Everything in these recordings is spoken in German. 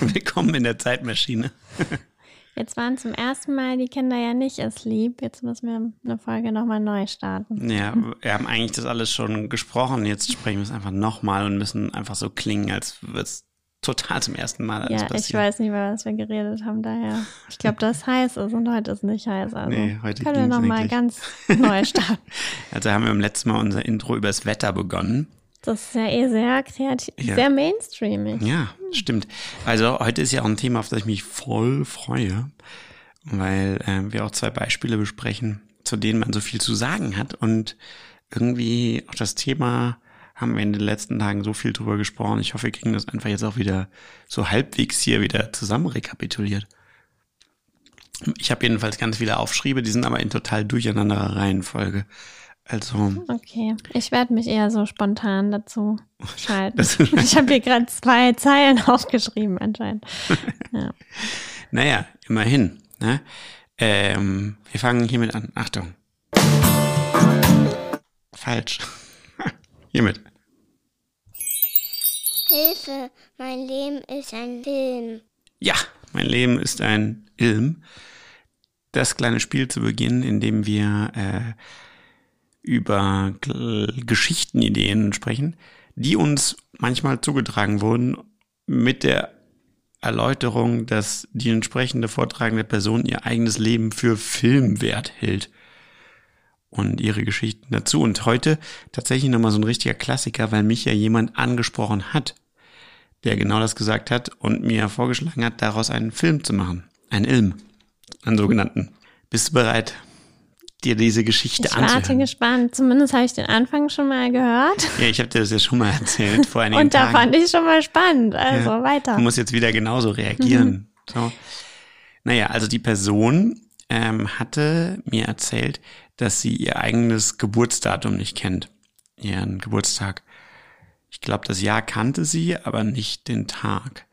Willkommen in der Zeitmaschine. Jetzt waren zum ersten Mal die Kinder ja nicht asleep. Jetzt müssen wir eine Folge nochmal neu starten. Ja, wir haben eigentlich das alles schon gesprochen. Jetzt sprechen wir es einfach nochmal und müssen einfach so klingen, als würde es total zum ersten Mal alles Ja, passieren. ich weiß nicht mehr, was wir geredet haben daher. Ich glaube, das heiß ist und heute ist nicht heiß. Also Nee, heute können wir nochmal ganz neu starten. Also haben wir im letzten Mal unser Intro übers Wetter begonnen. Das ist ja eh sehr kreativ, Ja. sehr mainstreamig. Ja, stimmt. Also heute ist ja auch ein Thema, auf das ich mich voll freue, weil äh, wir auch zwei Beispiele besprechen, zu denen man so viel zu sagen hat. Und irgendwie auch das Thema haben wir in den letzten Tagen so viel drüber gesprochen. Ich hoffe, wir kriegen das einfach jetzt auch wieder so halbwegs hier wieder zusammen rekapituliert. Ich habe jedenfalls ganz viele Aufschriebe, die sind aber in total durcheinanderer Reihenfolge. Also, Okay, ich werde mich eher so spontan dazu schalten. Ich habe hier gerade zwei Zeilen aufgeschrieben anscheinend. Ja. naja, immerhin. Ne? Ähm, wir fangen hiermit an. Achtung. Falsch. hiermit. Hilfe, mein Leben ist ein Film. Ja, mein Leben ist ein Ilm. Das kleine Spiel zu Beginn, in dem wir äh, über Geschichtenideen sprechen, die uns manchmal zugetragen wurden mit der Erläuterung, dass die entsprechende vortragende Person ihr eigenes Leben für Filmwert hält. Und ihre Geschichten dazu. Und heute tatsächlich nochmal so ein richtiger Klassiker, weil mich ja jemand angesprochen hat, der genau das gesagt hat und mir vorgeschlagen hat, daraus einen Film zu machen. Ein Ilm. Einen sogenannten. Bist du bereit, dir diese Geschichte Ich warte anzuhören? gespannt. Zumindest habe ich den Anfang schon mal gehört. Ja, ich habe dir das ja schon mal erzählt vor einigen Und da Tagen. fand ich schon mal spannend. Also Ja. weiter. Du musst jetzt wieder genauso reagieren. So. Naja, also die Person ähm, hatte mir erzählt, dass sie ihr eigenes Geburtsdatum nicht kennt. Ihren Geburtstag. Ich glaube, das Jahr kannte sie, aber nicht den Tag.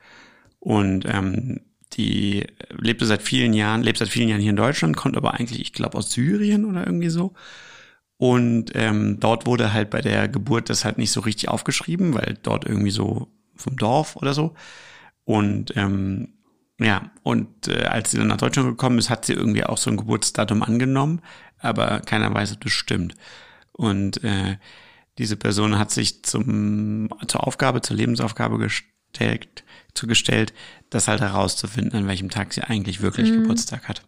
Und ähm, die lebte seit vielen Jahren, lebt seit vielen Jahren hier in Deutschland, kommt aber eigentlich, ich glaube, aus Syrien oder irgendwie so. Und ähm, dort wurde halt bei der Geburt das halt nicht so richtig aufgeschrieben, weil dort irgendwie so vom Dorf oder so. Und ähm, ja, und äh, als sie dann nach Deutschland gekommen ist, hat sie irgendwie auch so ein Geburtsdatum angenommen, aber keiner weiß, ob das stimmt. Und äh, diese Person hat sich zum, zur Aufgabe, zur Lebensaufgabe gestellt, zugestellt, das halt herauszufinden, an welchem Tag sie eigentlich wirklich Geburtstag hat.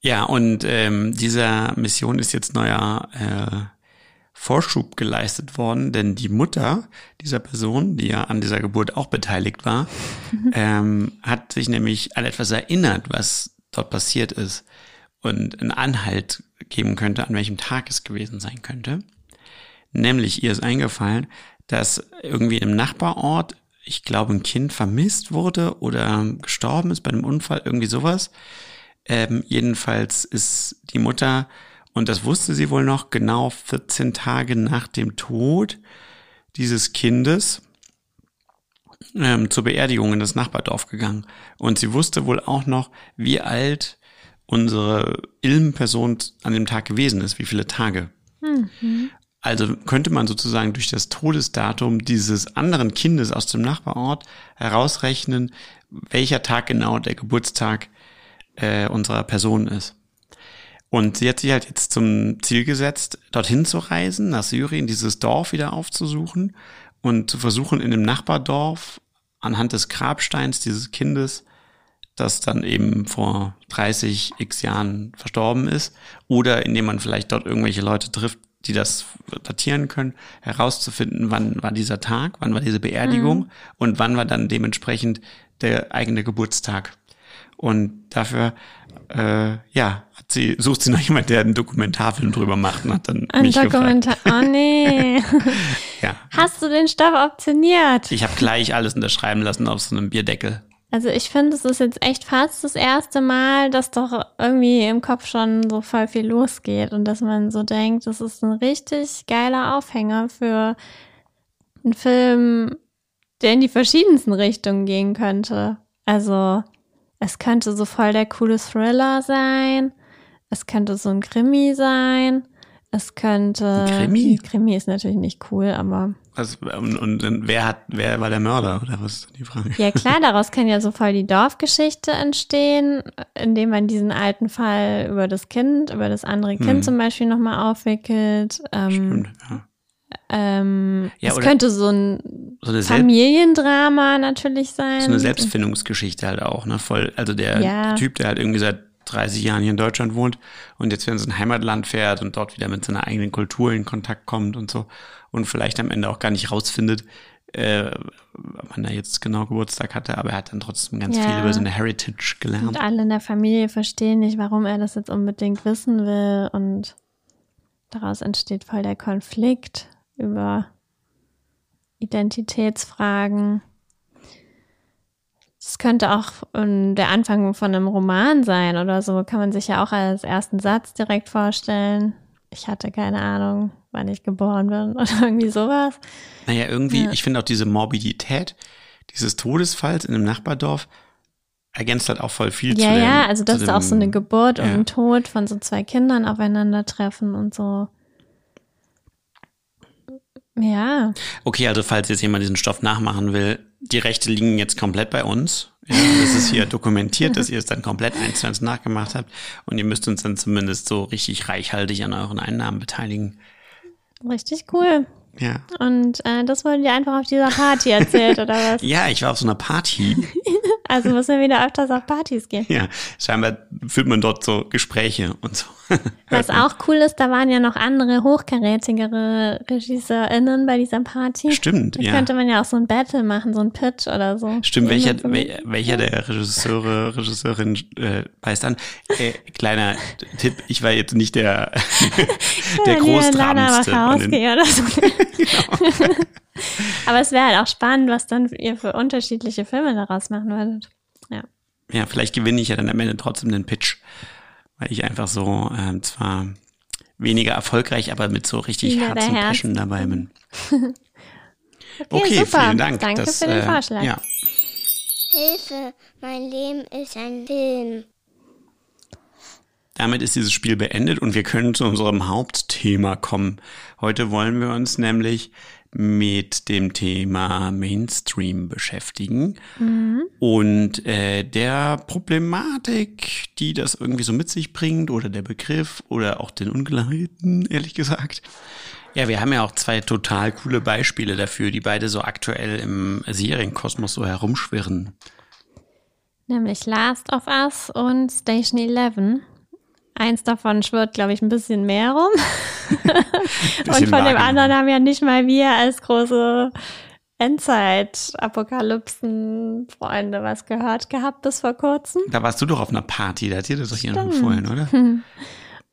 Ja, und ähm, dieser Mission ist jetzt neuer äh, Vorschub geleistet worden, denn die Mutter dieser Person, die ja an dieser Geburt auch beteiligt war, ähm, hat sich nämlich an etwas erinnert, was dort passiert ist und einen Anhalt geben könnte, an welchem Tag es gewesen sein könnte. Nämlich ihr ist eingefallen, dass irgendwie im Nachbarort, ich glaube, ein Kind vermisst wurde oder gestorben ist bei einem Unfall, irgendwie sowas. Ähm, jedenfalls ist die Mutter, und das wusste sie wohl noch, genau 14 Tage nach dem Tod dieses Kindes ähm, zur Beerdigung in das Nachbardorf gegangen. Und sie wusste wohl auch noch, wie alt unsere Ilm-Person an dem Tag gewesen ist, wie viele Tage. Also könnte man sozusagen durch das Todesdatum dieses anderen Kindes aus dem Nachbarort herausrechnen, welcher Tag genau der Geburtstag äh, unserer Person ist. Und sie hat sich halt jetzt zum Ziel gesetzt, dorthin zu reisen, nach Syrien, dieses Dorf wieder aufzusuchen und zu versuchen, in dem Nachbardorf anhand des Grabsteins dieses Kindes, das dann eben vor 30 x Jahren verstorben ist, oder indem man vielleicht dort irgendwelche Leute trifft, die das datieren können, herauszufinden, wann war dieser Tag, wann war diese Beerdigung und wann war dann dementsprechend der eigene Geburtstag. Und dafür, äh, ja, hat sie, sucht sie noch jemand, der einen Dokumentarfilm drüber macht und hat dann Ein mich gefragt. Dokumentar. Oh nee. Ja. Hast du den Stoff optioniert? Ich habe gleich alles unterschreiben lassen auf so einem Bierdeckel. Also ich finde, es ist jetzt echt fast das erste Mal, dass doch irgendwie im Kopf schon so voll viel losgeht und dass man so denkt, das ist ein richtig geiler Aufhänger für einen Film, der in die verschiedensten Richtungen gehen könnte. Also es könnte so voll der coole Thriller sein, es könnte so ein Krimi sein, Es könnte. Krimi? Krimi ist natürlich nicht cool, aber. Also, und, und, und wer hat, wer war der Mörder oder was ist die Frage? Ja klar, daraus kann ja so voll die Dorfgeschichte entstehen, indem man diesen alten Fall über das Kind, über das andere Kind Hm. zum Beispiel nochmal aufwickelt. Ähm, Stimmt, ja. ähm, Ja, es könnte so ein So Familiendrama natürlich sein. so eine Selbstfindungsgeschichte halt auch, ne? Voll, also der Ja. Typ, der halt irgendwie seit 30 Jahren hier in Deutschland wohnt und jetzt wieder in sein Heimatland fährt und dort wieder mit seiner eigenen Kultur in Kontakt kommt und so und vielleicht am Ende auch gar nicht rausfindet, äh, wann er jetzt genau Geburtstag hatte, aber er hat dann trotzdem ganz Ja. viel über seine Heritage Und gelernt. alle in der Familie verstehen nicht, warum er das jetzt unbedingt wissen will. Und daraus entsteht voll der Konflikt über Identitätsfragen. Es könnte auch ähm, der Anfang von einem Roman sein oder so. Kann man sich ja auch als ersten Satz direkt vorstellen. Ich hatte keine Ahnung, wann ich geboren bin oder irgendwie sowas. Naja, irgendwie, Ja. ich finde auch diese Morbidität dieses Todesfalls in einem Nachbardorf ergänzt halt auch voll viel zu Ja, dem, ja, also zu dass da auch so eine dem- Geburt und ja. ein Tod von so zwei Kindern aufeinandertreffen und so. Ja, Okay, also falls jetzt jemand diesen Stoff nachmachen will, die Rechte liegen jetzt komplett bei uns. Ja, das ist hier dokumentiert, dass ihr es dann komplett eins zu eins nachgemacht habt und ihr müsst uns dann zumindest so richtig reichhaltig an euren Einnahmen beteiligen. richtig cool. Ja. Und äh, das wurde dir einfach auf dieser Party erzählt, oder was? Ja, ich war auf so einer Party. Also müssen wir wieder öfters auf Partys gehen. Ja, scheinbar führt man dort so Gespräche und so. Was auch cool ist, da waren ja noch andere hochkarätigere RegisseurInnen bei dieser Party. Stimmt, Da ja. könnte man ja auch so ein Battle machen, so ein Pitch oder so. Stimmt, welcher, so welcher der Regisseure, Regisseurin äh, beißt an? Äh, kleiner Tipp, ich war jetzt nicht der, der Ja, großtrabendste oder so. Aber es wäre halt auch spannend, was dann ihr für unterschiedliche Filme daraus machen würdet. Ja. Ja, vielleicht gewinne ich ja dann am Ende trotzdem den Pitch, weil ich einfach so ähm, zwar weniger erfolgreich, aber mit so richtig Spieler Herz und Herzen. Passion dabei bin. Okay, Okay, super. vielen Dank. Danke Das, für den äh, Vorschlag. Ja, Hilfe, mein Leben ist ein Film. damit ist dieses Spiel beendet und wir können zu unserem Hauptthema kommen. Heute wollen wir uns nämlich mit dem Thema Mainstream beschäftigen und äh, der Problematik, die das irgendwie so mit sich bringt oder der Begriff oder auch den Unklarheiten, ehrlich gesagt. Ja, wir haben ja auch zwei total coole Beispiele dafür, die beide so aktuell im Serienkosmos so herumschwirren. Nämlich Last of Us und Station 11. Eins davon schwirrt, glaube ich, ein bisschen mehr rum. und Bisschen von dem anderen haben ja nicht mal wir als große Endzeit-Apokalypsen-Freunde was gehört gehabt bis vor kurzem. Da warst du doch auf einer Party, da hat dir das doch jemand empfohlen, oder?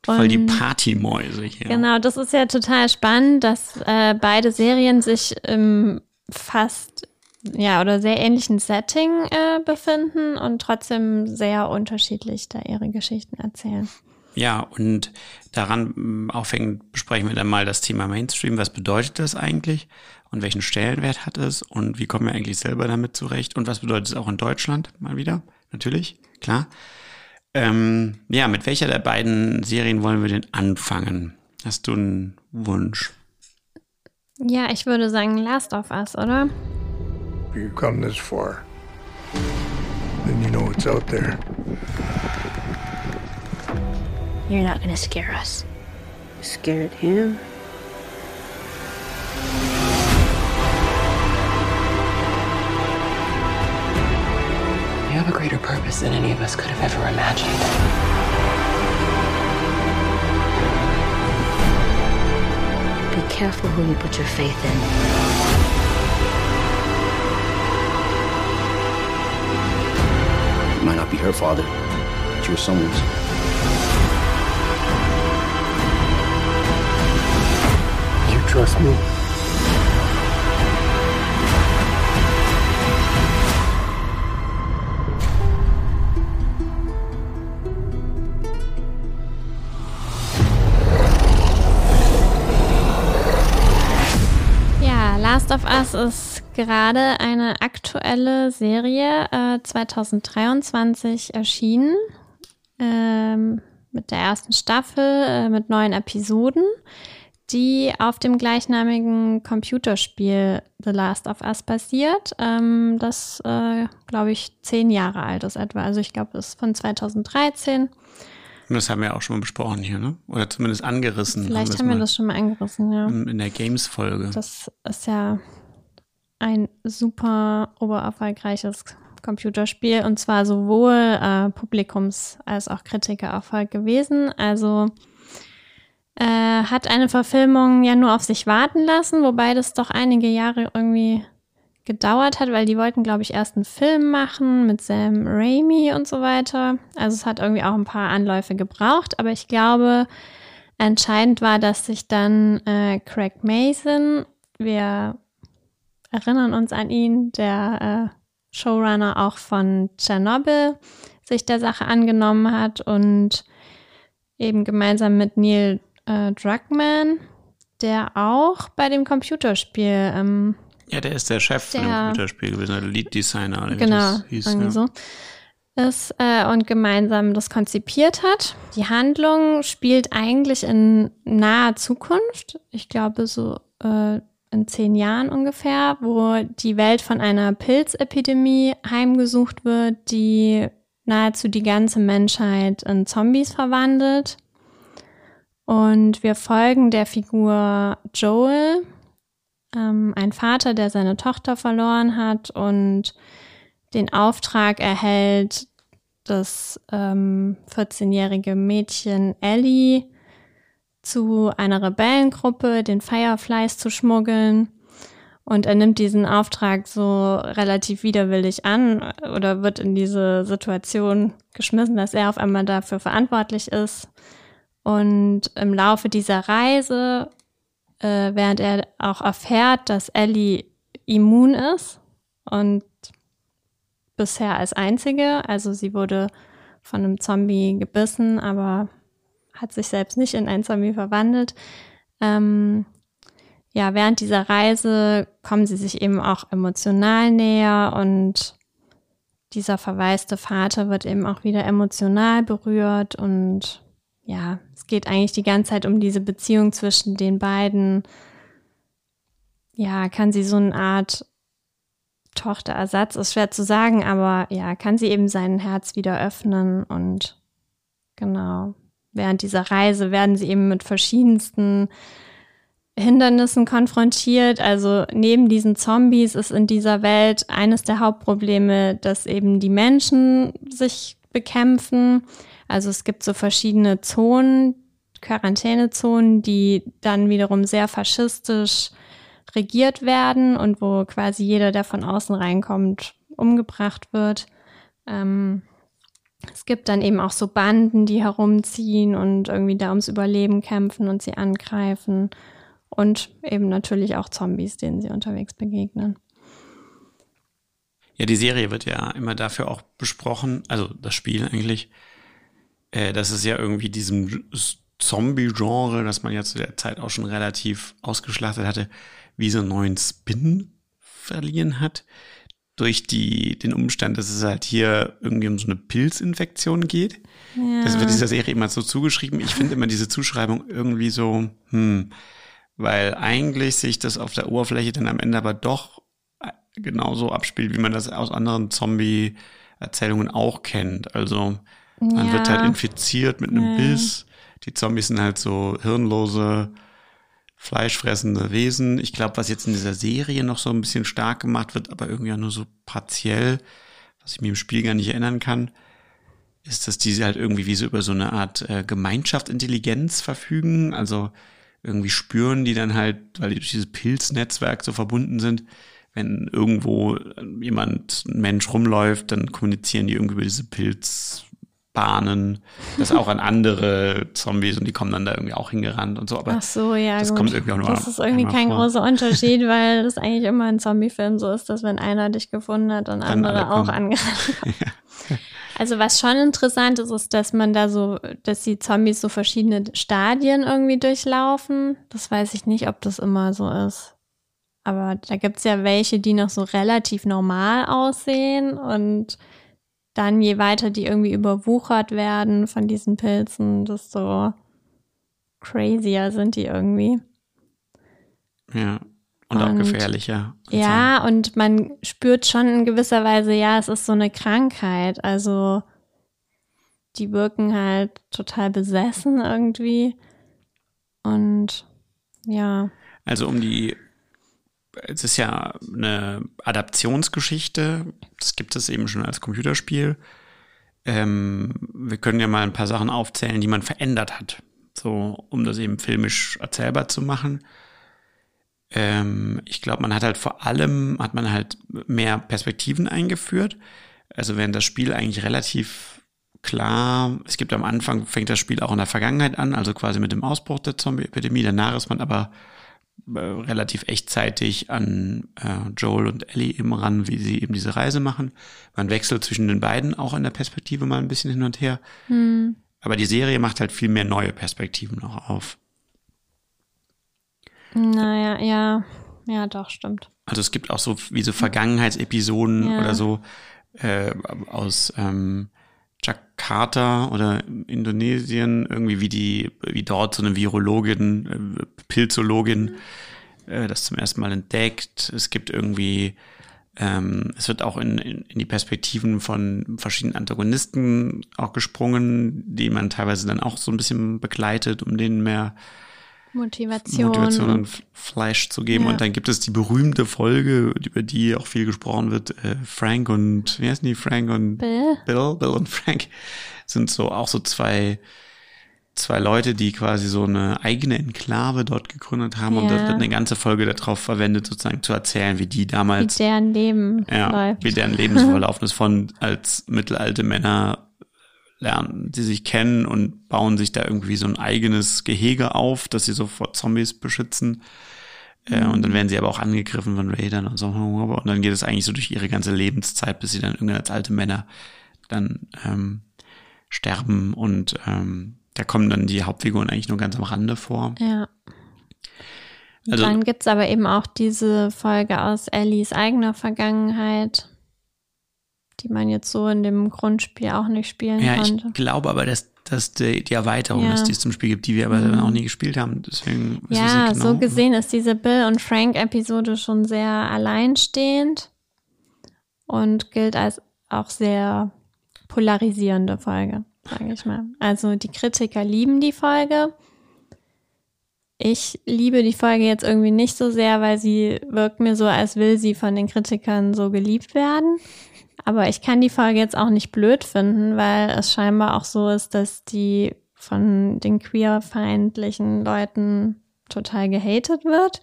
Voll die Und- Partymäuse hier. Genau, das ist ja total spannend, dass äh, beide Serien sich im fast ja oder sehr ähnlichen Setting äh, befinden und trotzdem sehr unterschiedlich da ihre Geschichten erzählen. Ja, und daran mm, aufhängend besprechen wir dann mal das Thema Mainstream. Was bedeutet das eigentlich? Und welchen Stellenwert hat es? Und wie kommen wir eigentlich selber damit zurecht? Und was bedeutet es auch in Deutschland? Mal wieder? Natürlich, klar. Ähm, ja, mit welcher der beiden Serien wollen wir denn anfangen? Hast du einen Wunsch? Ja, ich würde sagen Last of Us, oder? If you come this far, then you know what's out there. You're not gonna scare us. Scared him? You have a greater purpose than any of us could have ever imagined. Be careful who you put your faith in. It might not be her father, but you're someone's. You trust me? Ja, Last of Us ist gerade eine aktuelle Serie, äh, 2023 erschienen. Ähm, mit der ersten Staffel äh, mit neun Episoden, die auf dem gleichnamigen Computerspiel The Last of Us basiert, ähm, das, äh, glaube ich, zehn Jahre alt ist etwa. Also ich glaube, es ist von 2013. Und das haben wir auch schon mal besprochen hier, ne? Oder zumindest angerissen. Vielleicht haben wir das schon mal angerissen, ja. In der Games-Folge. Das ist ja ein super obererfolgreiches Computerspiel und zwar sowohl äh, Publikums- als auch Kritikererfolg gewesen. Also äh, hat eine Verfilmung ja nur auf sich warten lassen, wobei das doch einige Jahre irgendwie gedauert hat, weil die wollten, glaube ich, erst einen Film machen mit Sam Raimi und so weiter. Also es hat irgendwie auch ein paar Anläufe gebraucht, aber ich glaube, entscheidend war, dass sich dann äh, Craig Mason, wir erinnern uns an ihn, der äh, Showrunner auch von Chernobyl, sich der Sache angenommen hat und eben gemeinsam mit Neil äh, Druckmann, der auch bei dem Computerspiel ähm, ja, der ist der Chef der, von dem Computerspiel gewesen, der Lead Designer. Genau, hieß, irgendwie ja. so. Ist, äh, und gemeinsam das konzipiert hat. Die Handlung spielt eigentlich in naher Zukunft. Ich glaube, so äh, in zehn Jahren ungefähr, wo die Welt von einer Pilzepidemie heimgesucht wird, die nahezu die ganze Menschheit in Zombies verwandelt. Und wir folgen der Figur Joel, ähm, ein Vater, der seine Tochter verloren hat und den Auftrag erhält, das ähm, 14-jährige Mädchen Ellie zu einer Rebellengruppe, den Fireflies zu schmuggeln. Und er nimmt diesen Auftrag so relativ widerwillig an oder wird in diese Situation geschmissen, dass er auf einmal dafür verantwortlich ist. Und im Laufe dieser Reise, äh, während er auch erfährt, dass Ellie immun ist und bisher als einzige, also sie wurde von einem Zombie gebissen, aber hat sich selbst nicht in ein Zombie verwandelt. Ähm, ja, während dieser Reise kommen sie sich eben auch emotional näher und dieser verwaiste Vater wird eben auch wieder emotional berührt und ja, es geht eigentlich die ganze Zeit um diese Beziehung zwischen den beiden. Ja, kann sie so eine Art Tochterersatz, ist schwer zu sagen, aber ja, kann sie eben sein Herz wieder öffnen und genau während dieser Reise werden sie eben mit verschiedensten Hindernissen konfrontiert. Also neben diesen Zombies ist in dieser Welt eines der Hauptprobleme, dass eben die Menschen sich bekämpfen. Also es gibt so verschiedene Zonen, Quarantänezonen, die dann wiederum sehr faschistisch regiert werden und wo quasi jeder, der von außen reinkommt, umgebracht wird. Ähm, es gibt dann eben auch so Banden, die herumziehen und irgendwie da ums Überleben kämpfen und sie angreifen. Und eben natürlich auch Zombies, denen sie unterwegs begegnen. Ja, die Serie wird ja immer dafür auch besprochen, also das Spiel eigentlich, äh, dass es ja irgendwie diesem Zombie-Genre, das man ja zu der Zeit auch schon relativ ausgeschlachtet hatte, wie so einen neuen Spin verliehen hat durch die, den Umstand, dass es halt hier irgendwie um so eine Pilzinfektion geht. Ja. Das wird dieser Serie immer so zugeschrieben. Ich finde immer diese Zuschreibung irgendwie so, hm, weil eigentlich sich das auf der Oberfläche dann am Ende aber doch genauso abspielt, wie man das aus anderen Zombie-Erzählungen auch kennt. Also man ja. wird halt infiziert mit einem ja. Biss. Die Zombies sind halt so hirnlose fleischfressende Wesen. Ich glaube, was jetzt in dieser Serie noch so ein bisschen stark gemacht wird, aber irgendwie auch nur so partiell, was ich mir im Spiel gar nicht erinnern kann, ist, dass diese halt irgendwie wie so über so eine Art äh, Gemeinschaftsintelligenz verfügen. Also irgendwie spüren die dann halt, weil die durch dieses Pilznetzwerk so verbunden sind, wenn irgendwo jemand, ein Mensch rumläuft, dann kommunizieren die irgendwie über diese Pilz, Bahnen, das auch an andere Zombies und die kommen dann da irgendwie auch hingerannt und so. Aber Ach so, ja, das gut. kommt irgendwie auch nur Das ist irgendwie kein vor. großer Unterschied, weil das eigentlich immer in Zombie-Filmen so ist, dass wenn einer dich gefunden hat und dann andere auch angerannt ja. Also was schon interessant ist, ist, dass man da so, dass die Zombies so verschiedene Stadien irgendwie durchlaufen. Das weiß ich nicht, ob das immer so ist. Aber da gibt's ja welche, die noch so relativ normal aussehen und dann je weiter die irgendwie überwuchert werden von diesen Pilzen, desto crazier sind die irgendwie. Ja. Und, auch Und- gefährlicher. Ja, und man spürt schon in gewisser Weise, ja, es ist so eine Krankheit. Also die wirken halt total besessen irgendwie. Und ja, Also um die, es ist ja eine Adaptionsgeschichte, das gibt es eben schon als Computerspiel. Ähm, wir können ja mal ein paar Sachen aufzählen, die man verändert hat, so um das eben filmisch erzählbar zu machen. Ähm, ich glaube, man hat halt vor allem, hat man halt mehr Perspektiven eingeführt. Also während das Spiel eigentlich relativ klar, es gibt am Anfang, fängt das Spiel auch in der Vergangenheit an, also quasi mit dem Ausbruch der Zombie-Epidemie. Danach ist man aber relativ echtzeitig an äh, Joel und Ellie eben ran, wie sie eben diese Reise machen. Man wechselt zwischen den beiden auch in der Perspektive mal ein bisschen hin und her. Aber die Serie macht halt viel mehr neue Perspektiven noch auf. naja, ja, ja, doch, stimmt. Also es gibt auch so wie so Vergangenheitsepisoden Ja. oder so äh, aus ähm, Jakarta oder Indonesien, irgendwie wie die, wie dort so eine Virologin, äh, Pilzologin äh, das zum ersten Mal entdeckt. Es gibt irgendwie, ähm, es wird auch in, in, in die Perspektiven von verschiedenen Antagonisten auch gesprungen, die man teilweise dann auch so ein bisschen begleitet, um denen mehr Motivation. Motivation und Fleisch zu geben. Ja. Und dann gibt es die berühmte Folge, über die auch viel gesprochen wird. Äh, Frank und, wie heißen die? Frank und Bill? Bill, Bill und Frank sind so auch so zwei, zwei Leute, die quasi so eine eigene Enklave dort gegründet haben. Und Ja. da wird eine ganze Folge darauf verwendet, sozusagen zu erzählen, wie die wie damals deren Leben ja, läuft. wie deren Lebensverlauf ist von als mittelalte Männer lernen sie sich kennen und bauen sich da irgendwie so ein eigenes Gehege auf, dass sie so vor Zombies beschützen. Äh, und dann werden sie aber auch angegriffen von Raidern und so. Und dann geht es eigentlich so durch ihre ganze Lebenszeit, bis sie dann irgendwann als alte Männer dann ähm, sterben. Und ähm, da kommen dann die Hauptfiguren eigentlich nur ganz am Rande vor. Ja. Also- Dann gibt's aber eben auch diese Folge aus Ellies eigener Vergangenheit, die man jetzt so in dem Grundspiel auch nicht spielen Ja, ich konnte. glaube aber, dass, dass die, die Erweiterung Ja. ist, die es zum Spiel gibt, die wir aber Mhm. auch nie gespielt haben. Deswegen Ja, genau. so gesehen ist diese Bill und Frank Episode schon sehr alleinstehend und gilt als auch sehr polarisierende Folge, sage ich mal. Also die Kritiker lieben die Folge. Ich liebe die Folge jetzt irgendwie nicht so sehr, weil sie wirkt mir so, als will sie von den Kritikern so geliebt werden. Aber ich kann die Folge jetzt auch nicht blöd finden, weil es scheinbar auch so ist, dass die von den queerfeindlichen Leuten total gehatet wird.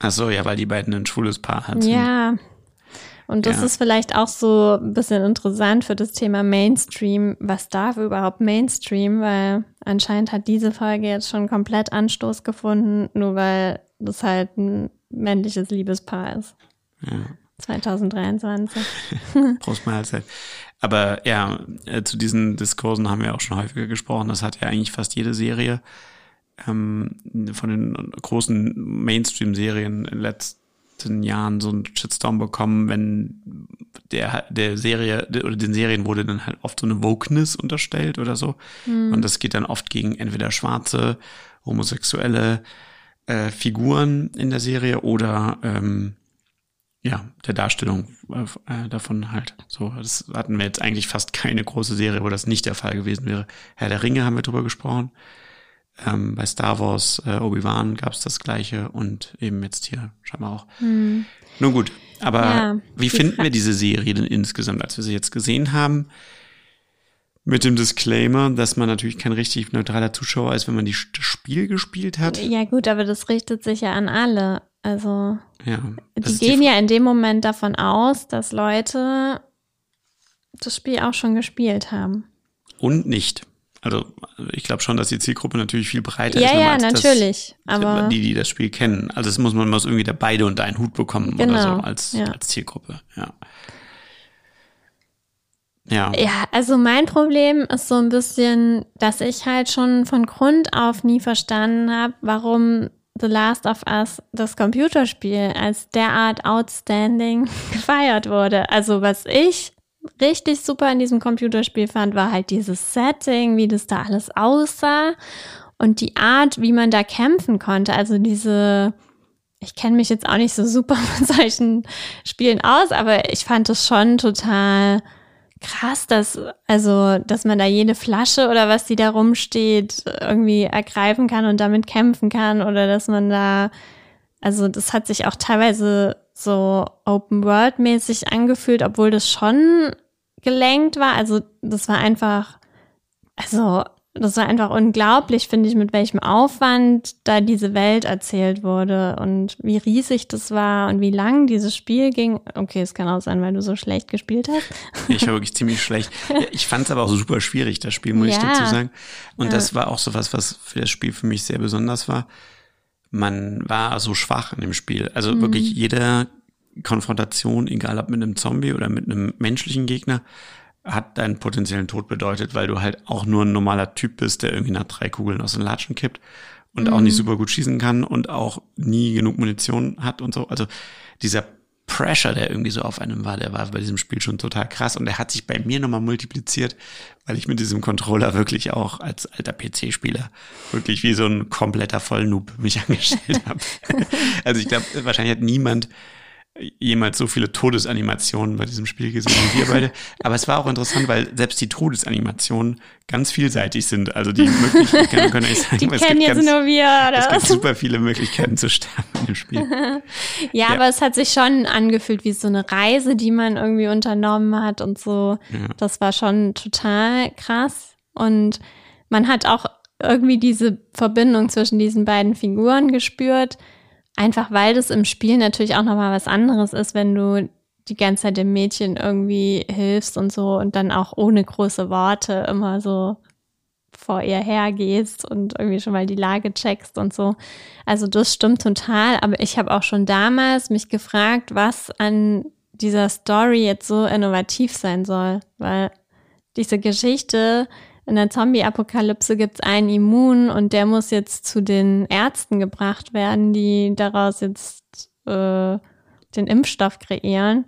Ach so, ja, weil die beiden ein schwules Paar sind. Ja. Und das Ja. ist vielleicht auch so ein bisschen interessant für das Thema Mainstream. Was darf überhaupt Mainstream? Weil anscheinend hat diese Folge jetzt schon komplett Anstoß gefunden, nur weil das halt ein männliches Liebespaar ist. Ja. 2023. Prost Mahlzeit. Aber ja, äh, zu diesen Diskursen haben wir auch schon häufiger gesprochen. Das hat ja eigentlich fast jede Serie ähm, von den großen Mainstream-Serien in den letzten Jahren so einen Shitstorm bekommen, wenn der, der Serie oder den Serien wurde dann halt oft so eine Wokeness unterstellt oder so. Und das geht dann oft gegen entweder schwarze, homosexuelle äh, Figuren in der Serie oder ähm, ja, der Darstellung äh, davon halt. So, das hatten wir jetzt eigentlich fast keine große Serie, wo das nicht der Fall gewesen wäre. Herr der Ringe haben wir drüber gesprochen. Ähm, bei Star Wars äh, Obi-Wan gab es das gleiche und eben jetzt hier scheinbar auch. Nun gut, aber Ja, wie finden wir diese Serie denn insgesamt, als wir sie jetzt gesehen haben? Mit dem Disclaimer, dass man natürlich kein richtig neutraler Zuschauer ist, wenn man die, das Spiel gespielt hat. Ja gut, aber das richtet sich ja an alle. Also Ja, die gehen ja in dem Moment davon aus, dass Leute das Spiel auch schon gespielt haben. und nicht. Also ich glaube schon, dass die Zielgruppe natürlich viel breiter Ja, ist. ja, als natürlich, Das, aber- die, die das Spiel kennen. Also das muss man muss irgendwie da beide unter einen Hut bekommen oder Genau, so als, ja. als Zielgruppe. Ja. Ja. Ja, also mein Problem ist so ein bisschen, dass ich halt schon von Grund auf nie verstanden habe, warum The Last of Us, das Computerspiel, als derart outstanding gefeiert wurde. Also was ich richtig super in diesem Computerspiel fand, war halt dieses Setting, wie das da alles aussah und die Art, wie man da kämpfen konnte. Also diese, ich kenne mich jetzt auch nicht so super mit solchen Spielen aus, aber ich fand es schon total krass, dass, also, dass man da jede Flasche oder was die da rumsteht, irgendwie ergreifen kann und damit kämpfen kann oder dass man da, also das hat sich auch teilweise so Open World mäßig angefühlt, obwohl das schon gelenkt war. Also das war einfach, also das war einfach unglaublich, finde ich, mit welchem Aufwand da diese Welt erzählt wurde und wie riesig das war und wie lang dieses Spiel ging. Okay, es kann auch sein, weil du so schlecht gespielt hast. Ich war wirklich ziemlich schlecht. Ich fand es aber auch super schwierig, das Spiel, muss ja. ich dazu sagen. Und ja. das war auch so was, was für das Spiel für mich sehr besonders war. Man war so schwach in dem Spiel. Also mhm. wirklich jede Konfrontation, egal ob mit einem Zombie oder mit einem menschlichen Gegner, hat deinen potenziellen Tod bedeutet, weil du halt auch nur ein normaler Typ bist, der irgendwie nach drei Kugeln aus den Latschen kippt und mhm. auch nicht super gut schießen kann und auch nie genug Munition hat und so. Also dieser Pressure, der irgendwie so auf einem war, der war bei diesem Spiel schon total krass und der hat sich bei mir nochmal multipliziert, weil ich mit diesem Controller wirklich auch als alter PC-Spieler wirklich wie so ein kompletter Vollnoob mich angestellt habe. also ich glaube, wahrscheinlich hat niemand jemals so viele Todesanimationen bei diesem Spiel gesehen wie wir beide. Aber es war auch interessant, weil selbst die Todesanimationen ganz vielseitig sind. Also die Möglichkeiten können, können nicht sagen, die es kennen jetzt ganz, nur wir. Oder? Es gibt super viele Möglichkeiten zu sterben in dem Spiel. ja, ja, aber es hat sich schon angefühlt wie so eine Reise, die man irgendwie unternommen hat und so. Ja. Das war schon total krass. Und man hat auch irgendwie diese Verbindung zwischen diesen beiden Figuren gespürt Einfach weil das im Spiel natürlich auch nochmal was anderes ist, wenn du die ganze Zeit dem Mädchen irgendwie hilfst und so und dann auch ohne große Worte immer so vor ihr hergehst und irgendwie schon mal die Lage checkst und so. Also das stimmt total, aber ich habe auch schon damals mich gefragt, was an dieser Story jetzt so innovativ sein soll, weil diese Geschichte in der Zombie-Apokalypse gibt es einen Immun und der muss jetzt zu den Ärzten gebracht werden, die daraus jetzt äh, den Impfstoff kreieren.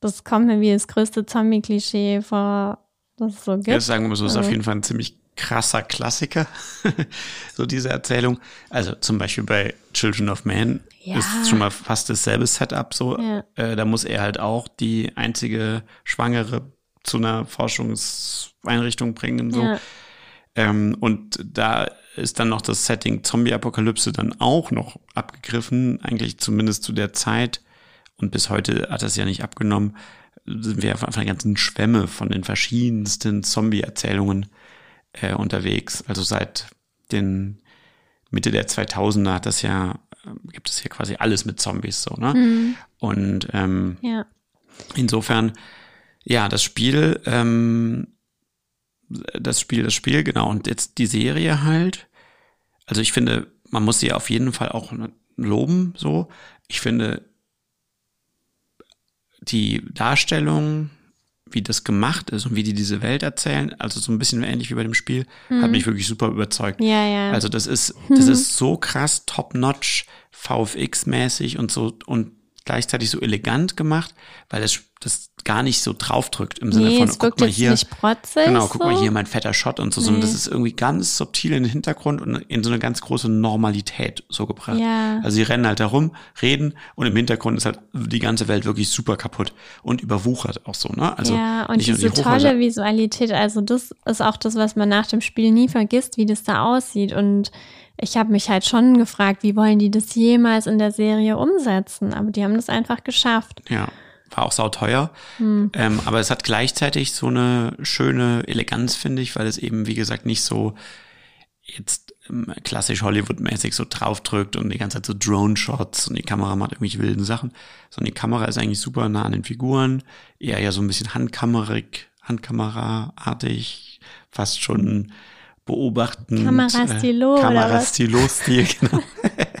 Das kommt mir wie das größte Zombie-Klischee vor, das es so gibt. Ja, sagen wir so, ist also. auf jeden Fall ein ziemlich krasser Klassiker, so diese Erzählung. Also zum Beispiel bei Children of Man ja. ist schon mal fast dasselbe Setup so. Ja. Äh, da muss er halt auch die einzige Schwangere zu einer Forschungseinrichtung bringen. So. Ja. Ähm, und da ist dann noch das Setting Zombie-Apokalypse dann auch noch abgegriffen, eigentlich zumindest zu der Zeit. Und bis heute hat das ja nicht abgenommen. Sind wir auf einer ganzen Schwemme von den verschiedensten Zombie-Erzählungen äh, unterwegs. Also seit den Mitte der 2000er hat das ja, äh, gibt es hier quasi alles mit Zombies so, ne? Mhm. Und ähm, ja. insofern ja, das Spiel, ähm, das Spiel, das Spiel, genau. Und jetzt die Serie halt. Also ich finde, man muss sie auf jeden Fall auch loben, so. Ich finde, die Darstellung, wie das gemacht ist und wie die diese Welt erzählen, also so ein bisschen ähnlich wie bei dem Spiel, mhm. hat mich wirklich super überzeugt. Ja, ja. Also das ist, das ist so krass top-notch, VFX-mäßig und so und gleichzeitig so elegant gemacht, weil das, das gar nicht so draufdrückt im Sinne nee, von, es guck mal hier, protzig, genau, guck so. mal hier mein fetter Shot und so, nee. sondern das ist irgendwie ganz subtil in den Hintergrund und in so eine ganz große Normalität so gebracht. Ja. Also sie rennen halt herum, reden und im Hintergrund ist halt die ganze Welt wirklich super kaputt und überwuchert auch so, ne? Also ja, und diese die tolle Visualität, also das ist auch das, was man nach dem Spiel nie vergisst, wie das da aussieht und ich habe mich halt schon gefragt, wie wollen die das jemals in der Serie umsetzen? Aber die haben das einfach geschafft. Ja, war auch sauteuer. Hm. Ähm, aber es hat gleichzeitig so eine schöne Eleganz, finde ich, weil es eben, wie gesagt, nicht so jetzt ähm, klassisch Hollywood-mäßig so draufdrückt und die ganze Zeit so Drone-Shots und die Kamera macht irgendwelche wilden Sachen, sondern die Kamera ist eigentlich super nah an den Figuren, eher ja so ein bisschen handkamerig, Handkamera-artig, fast schon beobachten. Kamerastilo. Äh, Kamerastilo-Stil, genau.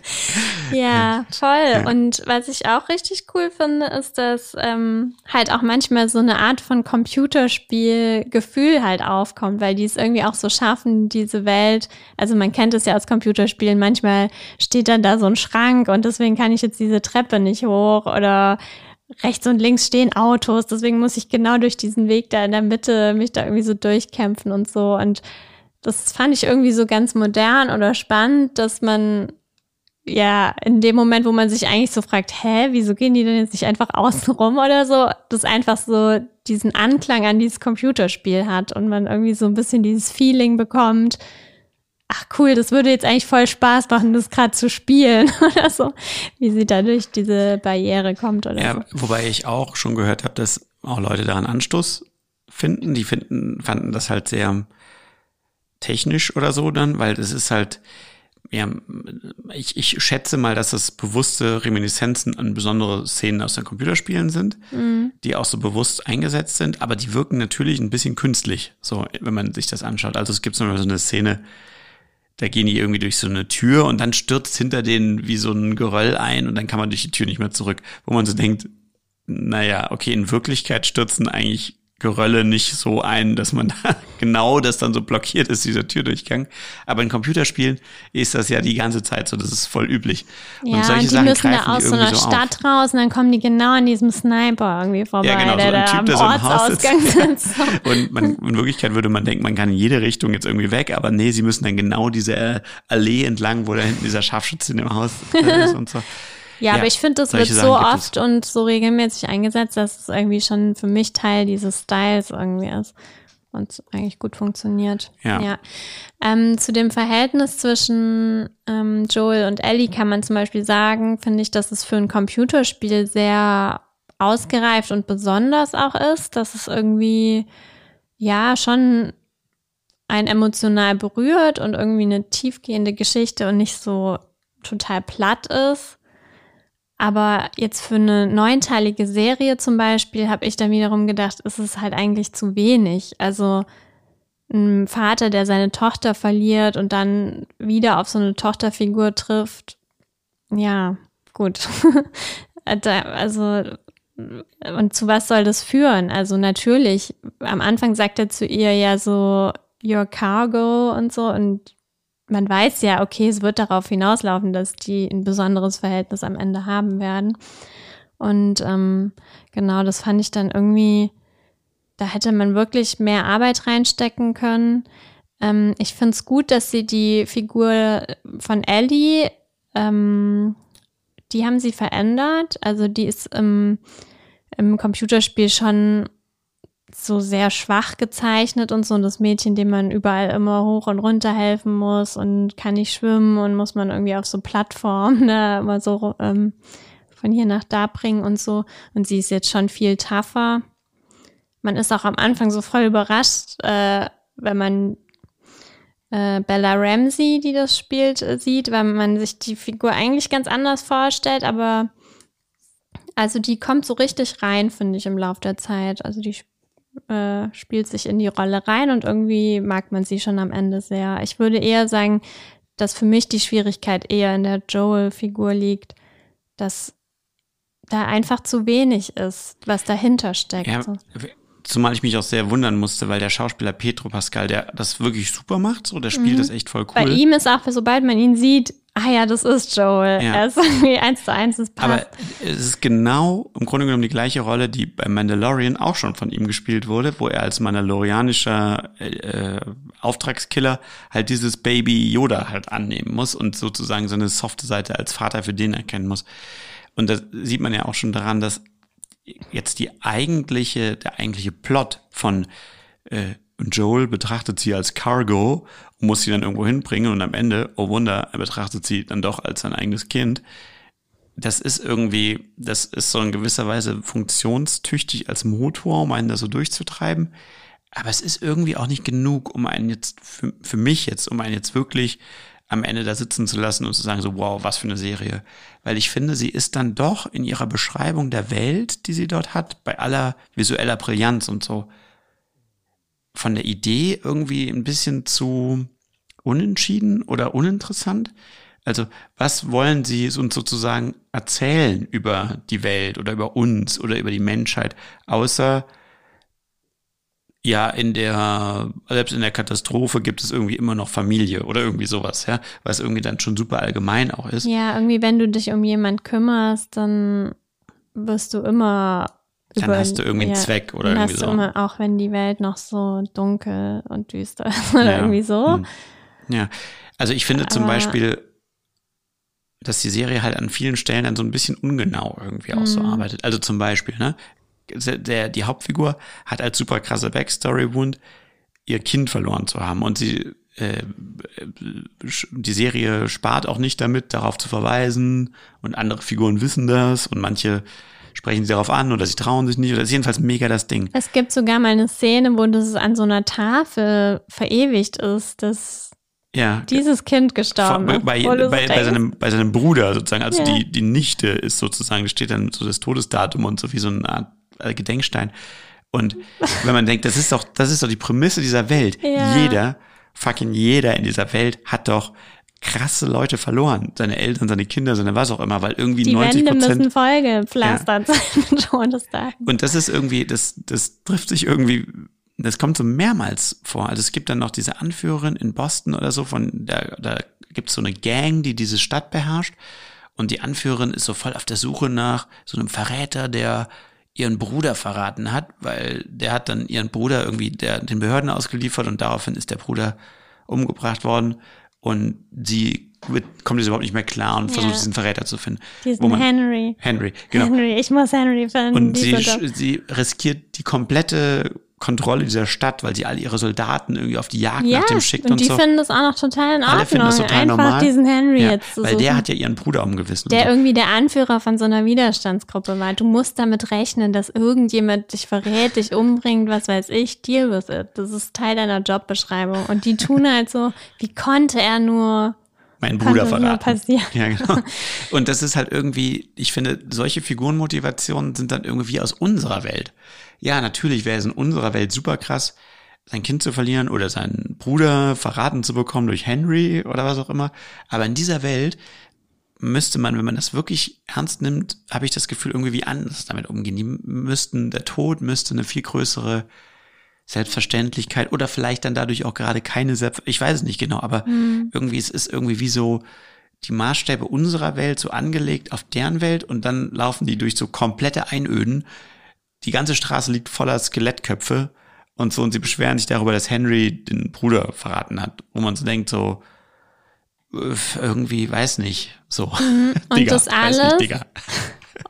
ja, toll. Ja. Und was ich auch richtig cool finde, ist, dass ähm, halt auch manchmal so eine Art von Computerspiel-Gefühl halt aufkommt, weil die es irgendwie auch so schaffen, diese Welt. Also man kennt es ja aus Computerspielen, manchmal steht dann da so ein Schrank und deswegen kann ich jetzt diese Treppe nicht hoch oder rechts und links stehen Autos, deswegen muss ich genau durch diesen Weg da in der Mitte mich da irgendwie so durchkämpfen und so. Und das fand ich irgendwie so ganz modern oder spannend, dass man ja in dem Moment, wo man sich eigentlich so fragt, hä, wieso gehen die denn jetzt nicht einfach außen rum oder so, das einfach so diesen Anklang an dieses Computerspiel hat und man irgendwie so ein bisschen dieses Feeling bekommt, ach cool, das würde jetzt eigentlich voll Spaß machen, das gerade zu spielen oder so, wie sie da durch diese Barriere kommt oder Ja, so. wobei ich auch schon gehört habe, dass auch Leute daran Anstoß finden. Die finden, fanden das halt sehr technisch oder so dann, weil das ist halt, ja, ich, ich schätze mal, dass das bewusste Reminiszenzen an besondere Szenen aus den Computerspielen sind, die auch so bewusst eingesetzt sind, aber die wirken natürlich ein bisschen künstlich, so, wenn man sich das anschaut. Also es gibt zum Beispiel so eine Szene, da gehen die irgendwie durch so eine Tür und dann stürzt hinter denen wie so ein Geröll ein und dann kann man durch die Tür nicht mehr zurück, wo man so denkt, naja, okay, in Wirklichkeit stürzen eigentlich Gerölle nicht so ein, dass man da genau das dann so blockiert ist, dieser Türdurchgang. Aber in Computerspielen ist das ja die ganze Zeit so, das ist voll üblich. Ja, und die müssen da aus so einer Stadt raus und dann kommen die genau an diesem Sniper irgendwie vorbei, Ja, genau, so der ein da am der so Haus sitzt. Ortsausgang sitzt. Und man, in Wirklichkeit würde man denken, man kann in jede Richtung jetzt irgendwie weg, aber nee, sie müssen dann genau diese äh, Allee entlang, wo da hinten dieser Scharfschütze in dem Haus äh, ist und so. Ja, Ja, aber ich finde, das wird so oft und so regelmäßig eingesetzt, dass es irgendwie schon für mich Teil dieses Styles irgendwie ist und eigentlich gut funktioniert. Ja. Ähm, zu dem Verhältnis zwischen ähm, Joel und Ellie kann man zum Beispiel sagen, finde ich, dass es für ein Computerspiel sehr ausgereift und besonders auch ist, dass es irgendwie ja schon einen emotional berührt und irgendwie eine tiefgehende Geschichte und nicht so total platt ist. Aber jetzt für eine neunteilige Serie zum Beispiel habe ich dann wiederum gedacht, ist es halt eigentlich zu wenig. Also ein Vater, der seine Tochter verliert und dann wieder auf so eine Tochterfigur trifft. Ja, gut. Also und zu was soll das führen? Also natürlich, am Anfang sagt er zu ihr ja so, your cargo und so und man weiß ja, okay, es wird darauf hinauslaufen, dass die ein besonderes Verhältnis am Ende haben werden. Und ähm, genau, das fand ich dann irgendwie, da hätte man wirklich mehr Arbeit reinstecken können. Ähm, ich finde es gut, dass sie die Figur von Ellie, ähm, die haben sie verändert. Also die ist im, im Computerspiel schon so sehr schwach gezeichnet und so und das Mädchen, dem man überall immer hoch und runter helfen muss und kann nicht schwimmen und muss man irgendwie auf so Plattformen da immer so ähm, von hier nach da bringen und so und sie ist jetzt schon viel tougher. Man ist auch am Anfang so voll überrascht, äh, wenn man äh, Bella Ramsey, die das spielt, äh, sieht, weil man sich die Figur eigentlich ganz anders vorstellt, aber also die kommt so richtig rein, finde ich, im Lauf der Zeit. Also die äh, spielt sich in die Rolle rein und irgendwie mag man sie schon am Ende sehr. Ich würde eher sagen, dass für mich die Schwierigkeit eher in der Joel-Figur liegt, dass da einfach zu wenig ist, was dahinter steckt. Ja. Zumal ich mich auch sehr wundern musste, weil der Schauspieler Petro Pascal, der das wirklich super macht, so, der spielt das echt voll cool. Mhm. Bei ihm ist auch, sobald man ihn sieht, ah ja, das ist Joel. Ja. Er ist irgendwie eins zu eins, das passt. Aber es ist genau im Grunde genommen die gleiche Rolle, die bei Mandalorian auch schon von ihm gespielt wurde, wo er als mandalorianischer äh, äh, Auftragskiller halt dieses Baby Yoda halt annehmen muss und sozusagen seine softe Seite als Vater für den erkennen muss. Und das sieht man ja auch schon daran, dass jetzt die eigentliche, der eigentliche Plot von äh, Joel betrachtet sie als Cargo und muss sie dann irgendwo hinbringen und am Ende, oh Wunder, er betrachtet sie dann doch als sein eigenes Kind. Das ist irgendwie, das ist so in gewisser Weise funktionstüchtig als Motor, um einen da so durchzutreiben. Aber es ist irgendwie auch nicht genug, um einen jetzt, für, für mich jetzt, um einen jetzt wirklich am Ende da sitzen zu lassen und zu sagen, so, wow, was für eine Serie. Weil ich finde, sie ist dann doch in ihrer Beschreibung der Welt, die sie dort hat, bei aller visueller Brillanz und so, von der Idee irgendwie ein bisschen zu unentschieden oder uninteressant. Also, was wollen Sie uns sozusagen erzählen über die Welt oder über uns oder über die Menschheit, außer ja, in der, selbst in der Katastrophe gibt es irgendwie immer noch Familie oder irgendwie sowas, ja, was irgendwie dann schon super allgemein auch ist. ja, irgendwie, wenn du dich um jemand kümmerst, dann wirst du immer Dann über- hast du irgendwie einen Zweck oder irgendwie so. Immer, auch wenn die Welt noch so dunkel und düster ist oder Ja. irgendwie so. Hm. Ja, also ich finde zum Aber- Beispiel, dass die Serie halt an vielen Stellen dann so ein bisschen ungenau irgendwie auch so Mhm. arbeitet. Also zum Beispiel, ne, der, die Hauptfigur hat als super krasse Backstory-Wund, ihr Kind verloren zu haben und sie äh, die Serie spart auch nicht damit, darauf zu verweisen und andere Figuren wissen das und manche sprechen sie darauf an oder sie trauen sich nicht oder das ist jedenfalls mega das Ding. Es gibt sogar mal eine Szene, wo das an so einer Tafel verewigt ist, dass Ja, dieses Kind gestorben ist. bei, bei, bei, denkst, seinem, bei seinem Bruder sozusagen, also Ja. die, die Nichte ist sozusagen, steht dann so das Todesdatum und so wie so eine Art äh, Gedenkstein. Und wenn man denkt, das ist doch, das ist doch die Prämisse dieser Welt. Ja. Jeder, fucking jeder in dieser Welt hat doch krasse Leute verloren. Seine Eltern, seine Kinder, seine was auch immer, weil irgendwie die 90 Wände müssen vollgepflastert sein mit Todesdaten. Und das ist irgendwie, das, das trifft sich irgendwie, das kommt so mehrmals vor. Also es gibt dann noch diese Anführerin in Boston oder so, von da, da gibt es so eine Gang, die diese Stadt beherrscht. Und die Anführerin ist so voll auf der Suche nach so einem Verräter, der ihren Bruder verraten hat, weil der hat dann ihren Bruder irgendwie der, den Behörden ausgeliefert und daraufhin ist der Bruder umgebracht worden. Und sie wird, kommt jetzt überhaupt nicht mehr klar und versucht Ja. diesen Verräter zu finden. Diesen man- Henry. Henry, genau. Henry, ich muss Henry finden. Und sie, sie riskiert die komplette Kontrolle dieser Stadt, weil sie all ihre Soldaten irgendwie auf die Jagd ja, nach dem schickt und und, die so. finden das auch noch total in Alle finden Ordnung, das total einfach normal. diesen Henry ja, jetzt weil der suchen. hat ja ihren Bruder umgewissen. der so. irgendwie der Anführer von so einer Widerstandsgruppe war. Du musst damit rechnen, dass irgendjemand dich verrät, dich umbringt, was weiß ich, deal with it. Das ist Teil deiner Jobbeschreibung. Und die tun halt so, wie konnte er nur Mein Bruder verraten. Ja, genau. Und das ist halt irgendwie, ich finde, solche Figurenmotivationen sind dann irgendwie aus unserer Welt. Ja, natürlich wäre es in unserer Welt super krass, sein Kind zu verlieren oder seinen Bruder verraten zu bekommen durch Henry oder was auch immer. Aber in dieser Welt müsste man, wenn man das wirklich ernst nimmt, habe ich das Gefühl, irgendwie anders damit umgehen. Die müssten, der Tod müsste eine viel größere Selbstverständlichkeit oder vielleicht dann dadurch auch gerade keine Selbst, ich weiß es nicht genau, aber irgendwie, es ist irgendwie wie so die Maßstäbe unserer Welt so angelegt auf deren Welt und dann laufen die durch so komplette Einöden. Die ganze Straße liegt voller Skelettköpfe und so und sie beschweren sich darüber, dass Henry den Bruder verraten hat, wo man so denkt, so irgendwie, weiß nicht, so. Und das weiß alles? Nicht, Digga.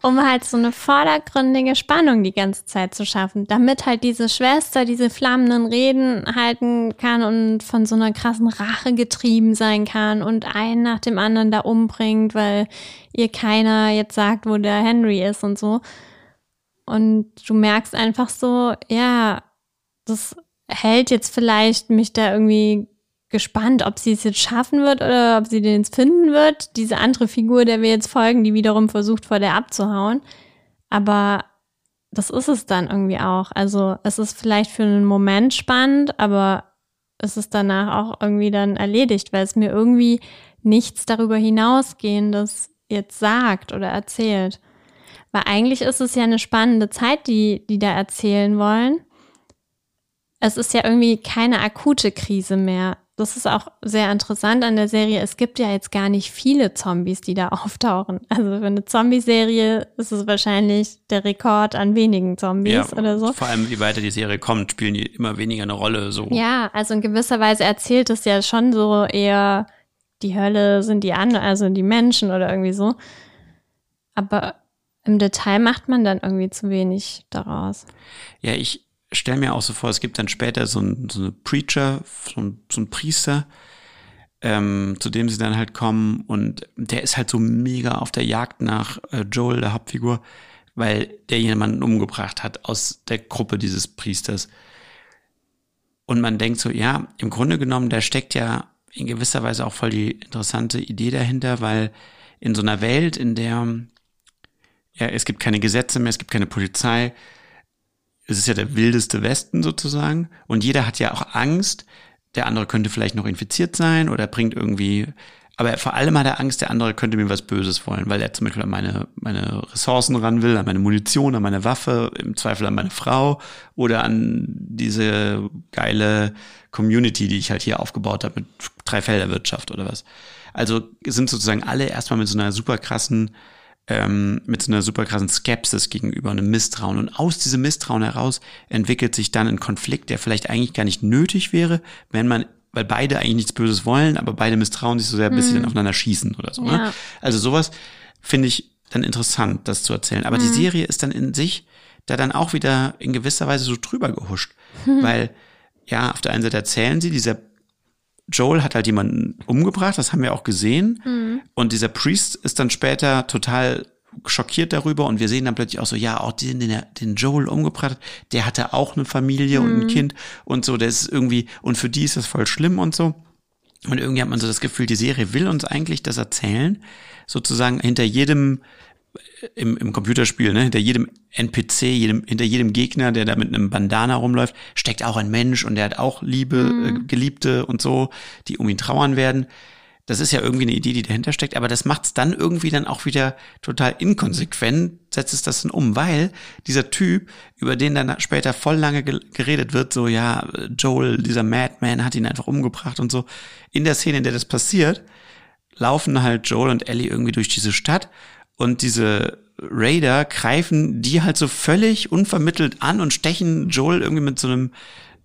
um halt so eine vordergründige Spannung die ganze Zeit zu schaffen, damit halt diese Schwester diese flammenden Reden halten kann und von so einer krassen Rache getrieben sein kann und einen nach dem anderen da umbringt, weil ihr keiner jetzt sagt, wo der Henry ist und so. Und du merkst einfach so, ja, das hält jetzt vielleicht mich da irgendwie gespannt, ob sie es jetzt schaffen wird oder ob sie den jetzt finden wird. Diese andere Figur, der wir jetzt folgen, die wiederum versucht, vor der abzuhauen. Aber das ist es dann irgendwie auch. Also es ist vielleicht für einen Moment spannend, aber es ist danach auch irgendwie dann erledigt, weil es mir irgendwie nichts darüber hinausgehendes jetzt sagt oder erzählt. Weil eigentlich ist es ja eine spannende Zeit, die die da erzählen wollen. Es ist ja irgendwie keine akute Krise mehr. Das ist auch sehr interessant an der Serie. Es gibt ja jetzt gar nicht viele Zombies, die da auftauchen. Also für eine Zombie-Serie ist es wahrscheinlich der Rekord an wenigen Zombies oder so. Vor allem, wie weiter die Serie kommt, spielen die immer weniger eine Rolle. So. Ja, also in gewisser Weise erzählt es ja schon so eher, die Hölle sind die anderen, also die Menschen oder irgendwie so. Aber im Detail macht man dann irgendwie zu wenig daraus. Ja, ich stelle mir auch so vor, es gibt dann später so ein, so Preacher, so ein, so ein Priester, ähm, zu dem sie dann halt kommen und der ist halt so mega auf der Jagd nach äh, Joel, der Hauptfigur, weil der jemanden umgebracht hat aus der Gruppe dieses Priesters. Und man denkt so, ja, im Grunde genommen, da steckt ja in gewisser Weise auch voll die interessante Idee dahinter, weil in so einer Welt, in der es gibt keine Gesetze mehr, es gibt keine Polizei, es ist ja der wildeste Westen sozusagen und jeder hat ja auch Angst, der andere könnte vielleicht noch infiziert sein oder bringt irgendwie, aber vor allem hat er Angst, der andere könnte mir was Böses wollen, weil er zum Beispiel an meine, meine Ressourcen ran will, an meine Munition, an meine Waffe, im Zweifel an meine Frau oder an diese geile Community, die ich halt hier aufgebaut habe mit Dreifelderwirtschaft oder was. Also sind sozusagen alle erstmal mit so einer super krassen ähm, mit so einer super krassen Skepsis gegenüber, einem Misstrauen. Und aus diesem Misstrauen heraus entwickelt sich dann ein Konflikt, der vielleicht eigentlich gar nicht nötig wäre, wenn man weil beide eigentlich nichts Böses wollen, aber beide misstrauen sich so sehr, bis sie dann aufeinander schießen oder so. Ne? Ja. Also sowas finde ich dann interessant, das zu erzählen. Aber die Serie ist dann in sich da dann auch wieder in gewisser Weise so drüber gehuscht. Weil, ja, auf der einen Seite erzählen sie, dieser Joel hat halt jemanden umgebracht, das haben wir auch gesehen. Und dieser Priest ist dann später total schockiert darüber und wir sehen dann plötzlich auch so, ja, auch den, den, den Joel umgebracht hat, der hatte auch eine Familie und ein Kind und so, das ist irgendwie, und für die ist das voll schlimm und so. Und irgendwie hat man so das Gefühl, die Serie will uns eigentlich das erzählen, sozusagen hinter jedem im, im Computerspiel, ne, hinter jedem NPC, jedem, hinter jedem Gegner, der da mit einem Bandana rumläuft, steckt auch ein Mensch und der hat auch Liebe, äh, Geliebte und so, die um ihn trauern werden. Das ist ja irgendwie eine Idee, die dahinter steckt, aber das macht es dann irgendwie dann auch wieder total inkonsequent, setzt es das dann um, weil dieser Typ, über den dann später voll lange ge- geredet wird, so ja, Joel, dieser Madman hat ihn einfach umgebracht und so, in der Szene, in der das passiert, laufen halt Joel und Ellie irgendwie durch diese Stadt und diese Raider greifen die halt so völlig unvermittelt an und stechen Joel irgendwie mit so einem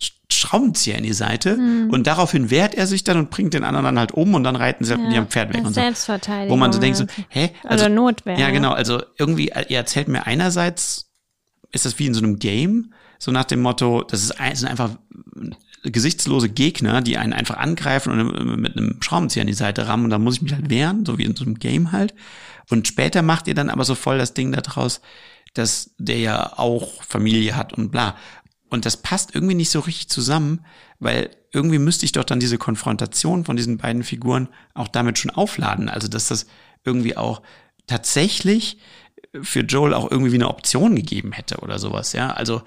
Sch- Schraubenzieher in die Seite und daraufhin wehrt er sich dann und bringt den anderen dann halt um und dann reiten sie halt mit ihrem Pferd weg und so. Selbstverteidigung. Wo man so denkt so, hä? Oder Notwehr. Ja, genau. Also irgendwie, ihr erzählt mir einerseits, ist das wie in so einem Game, so nach dem Motto, das ist ein- sind einfach gesichtslose Gegner, die einen einfach angreifen und mit einem Schraubenzieher an die Seite rammen und dann muss ich mich halt wehren, so wie in so einem Game halt. Und später macht ihr dann aber so voll das Ding daraus, dass der ja auch Familie hat und bla. Und das passt irgendwie nicht so richtig zusammen, weil irgendwie müsste ich doch dann diese Konfrontation von diesen beiden Figuren auch damit schon aufladen. Also, dass das irgendwie auch tatsächlich für Joel auch irgendwie wie eine Option gegeben hätte oder sowas, ja. Also,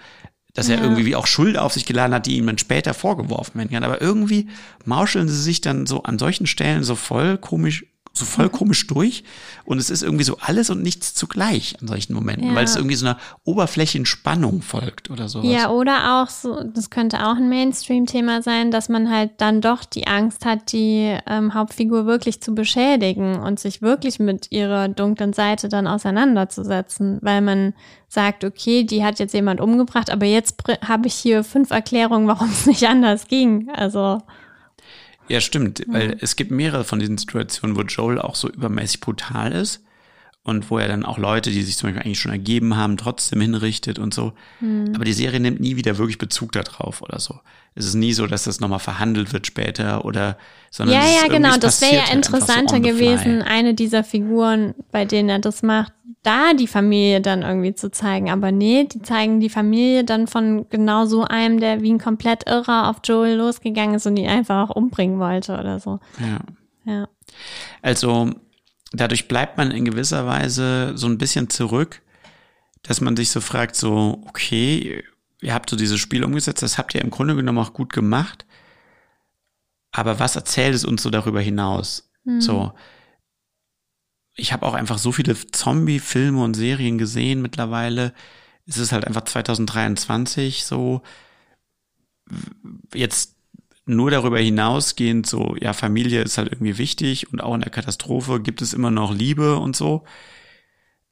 dass er Ja. irgendwie auch Schuld auf sich geladen hat, die ihm dann später vorgeworfen werden kann. Aber irgendwie mauscheln sie sich dann so an solchen Stellen so voll komisch, so voll komisch durch. Und es ist irgendwie so alles und nichts zugleich an solchen Momenten, Ja. weil es irgendwie so einer Oberflächenspannung folgt oder sowas. Ja, oder auch so, das könnte auch ein Mainstream-Thema sein, dass man halt dann doch die Angst hat, die ähm, Hauptfigur wirklich zu beschädigen und sich wirklich mit ihrer dunklen Seite dann auseinanderzusetzen, weil man sagt, okay, die hat jetzt jemand umgebracht, aber jetzt habe ich hier fünf Erklärungen, warum es nicht anders ging. Also, Ja, stimmt, weil es gibt mehrere von diesen Situationen, wo Joel auch so übermäßig brutal ist und wo er dann auch Leute, die sich zum Beispiel eigentlich schon ergeben haben, trotzdem hinrichtet und so. Aber die Serie nimmt nie wieder wirklich Bezug darauf oder so. Es ist nie so, dass das nochmal verhandelt wird später oder, sondern ja, ja, genau, das wäre ja halt so interessanter fly. gewesen, eine dieser Figuren, bei denen er das macht, da die Familie dann irgendwie zu zeigen. Aber nee, die zeigen die Familie dann von genau so einem, der wie ein komplett Irrer auf Joel losgegangen ist und ihn einfach auch umbringen wollte oder so. Ja. Ja. Also dadurch bleibt man in gewisser Weise so ein bisschen zurück, dass man sich so fragt, so, okay, ihr habt so dieses Spiel umgesetzt, das habt ihr im Grunde genommen auch gut gemacht, aber was erzählt es uns so darüber hinaus? So, ich habe auch einfach so viele Zombie-Filme und Serien gesehen mittlerweile. Es ist halt einfach 2023 so. Jetzt nur darüber hinausgehend so, ja, Familie ist halt irgendwie wichtig und auch in der Katastrophe gibt es immer noch Liebe und so.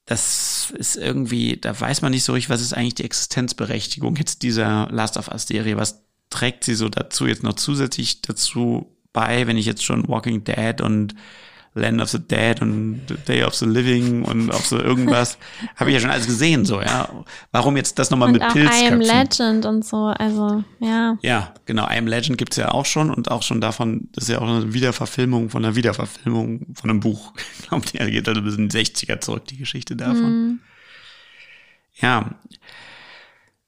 Das ist irgendwie, da weiß man nicht so richtig, was ist eigentlich die Existenzberechtigung jetzt dieser Last of Us Serie? Was trägt sie so dazu jetzt noch zusätzlich dazu bei, wenn ich jetzt schon Walking Dead und Land of the Dead und The Day of the Living und auch so irgendwas, habe ich ja schon alles gesehen, so, ja. Warum jetzt das nochmal mit auch I Am Pilzköpfen? Legend und so, also, ja. Ja, genau. I Am Legend gibt's ja auch schon und auch schon davon, das ist ja auch eine Wiederverfilmung von einer Wiederverfilmung von einem Buch. Ich glaube, die geht halt bis in die 60er zurück, die Geschichte davon. Ja.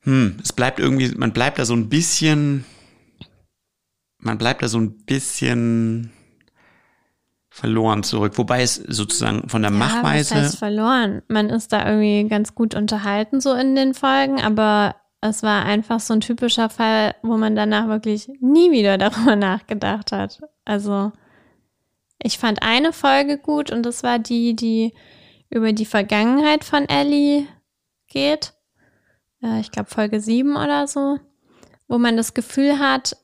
Hm, es bleibt irgendwie, man bleibt da so ein bisschen, man bleibt da so ein bisschen verloren zurück. Wobei es sozusagen von der Ja, was Machweise. heißt verloren? Man ist da irgendwie ganz gut unterhalten so in den Folgen, aber es war einfach so ein typischer Fall, wo man danach wirklich nie wieder darüber nachgedacht hat. Also ich fand eine Folge gut und das war die, die über die Vergangenheit von Ellie geht. Äh, ich glaube Folge 7 oder so, wo man das Gefühl hat,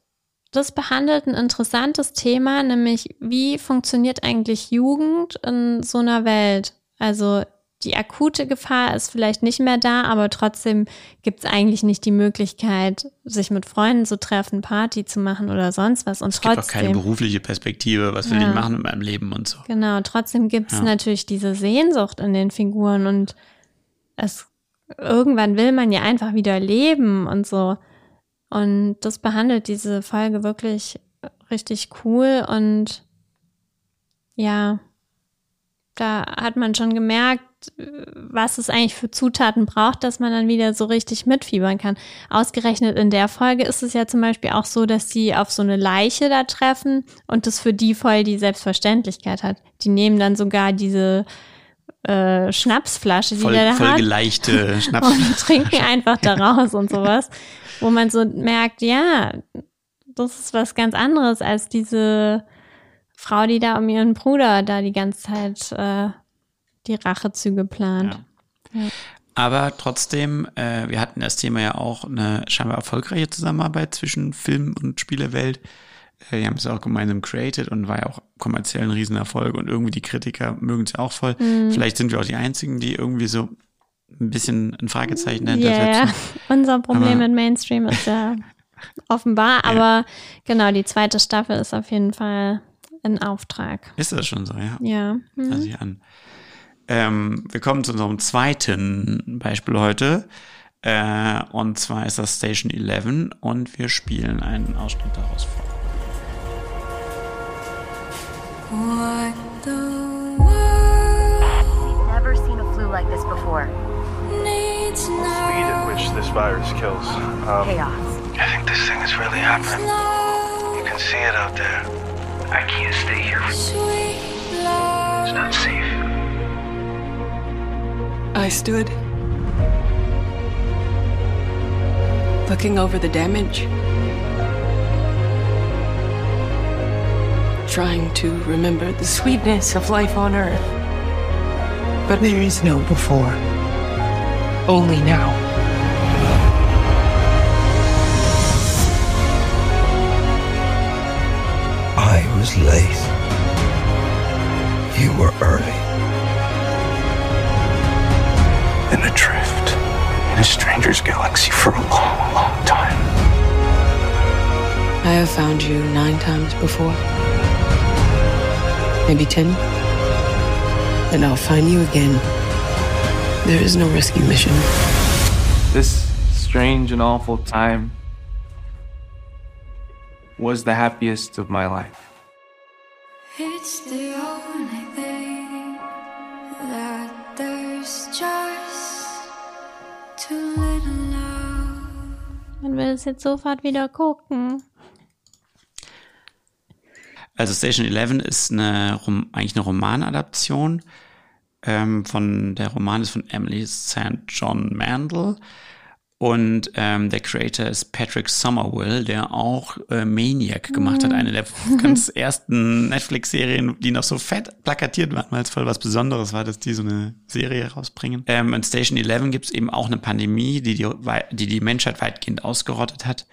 das behandelt ein interessantes Thema, nämlich wie funktioniert eigentlich Jugend in so einer Welt? Also die akute Gefahr ist vielleicht nicht mehr da, aber trotzdem gibt es eigentlich nicht die Möglichkeit, sich mit Freunden zu treffen, Party zu machen oder sonst was. Und Es trotzdem. gibt auch keine berufliche Perspektive, was will Ja. ich machen mit meinem Leben und so. Genau, trotzdem gibt es Ja. natürlich diese Sehnsucht in den Figuren und es irgendwann will man ja einfach wieder leben und so. Und das behandelt diese Folge wirklich richtig cool und ja, da hat man schon gemerkt, was es eigentlich für Zutaten braucht, dass man dann wieder so richtig mitfiebern kann. Ausgerechnet in der Folge ist es ja zum Beispiel auch so, dass sie auf so eine Leiche da treffen und das für die voll die Selbstverständlichkeit hat. Die nehmen dann sogar diese äh, Schnapsflasche, die Voll, der da voll hat, geleichte Schnaps. und trinken einfach daraus und sowas, wo man so merkt, ja, das ist was ganz anderes als diese Frau, die da um ihren Bruder da die ganze Zeit äh, die Rachezüge plant. Aber trotzdem, äh, wir hatten das Thema ja auch eine scheinbar erfolgreiche Zusammenarbeit zwischen Film und Spielewelt. Äh, die haben es auch gemeinsam created und war ja auch kommerziell ein Riesenerfolg und irgendwie die Kritiker mögen es ja auch voll. Mhm. Vielleicht sind wir auch die Einzigen, die irgendwie so ein bisschen ein Fragezeichen dahinter Ja, ja. setzen. Unser Problem Aber- mit Mainstream ist ja offenbar, aber genau, die zweite Staffel ist auf jeden Fall in Auftrag. Ist das schon so, ja? Ja. Mhm. Sich an. Ähm, wir kommen zu unserem zweiten Beispiel heute. Äh, und zwar ist das Station 11 und wir spielen einen Ausschnitt daraus vor. Never seen a flu like this before. Speed at which this virus kills. Um, Chaos. I think this thing is really happening. You can see it out there. I can't stay here. It's not safe. I stood, looking over the damage, trying to remember the sweetness of life on Earth. But There is no before. Only now. I was late. You were early. In a drift, in a stranger's galaxy for a long, long time. I have found you nine times before. Maybe ten. And I'll find you again. There is no rescue mission. This strange and awful time was the happiest of my life. It's the only thing that there's just too little love. Man will es jetzt sofort wieder gucken. Also Station 11 ist eine, Rom- eigentlich eine Romanadaption ähm, von, der Roman ist von Emily St. John Mandel und ähm, der Creator ist Patrick Somerville, der auch äh, Maniac gemacht hat, eine der ganz ersten Netflix-Serien, die noch so fett plakatiert waren, weil es voll was Besonderes war, dass die so eine Serie rausbringen. Ähm, in Station 11 gibt es eben auch eine Pandemie, die die, die die Menschheit weitgehend ausgerottet hat.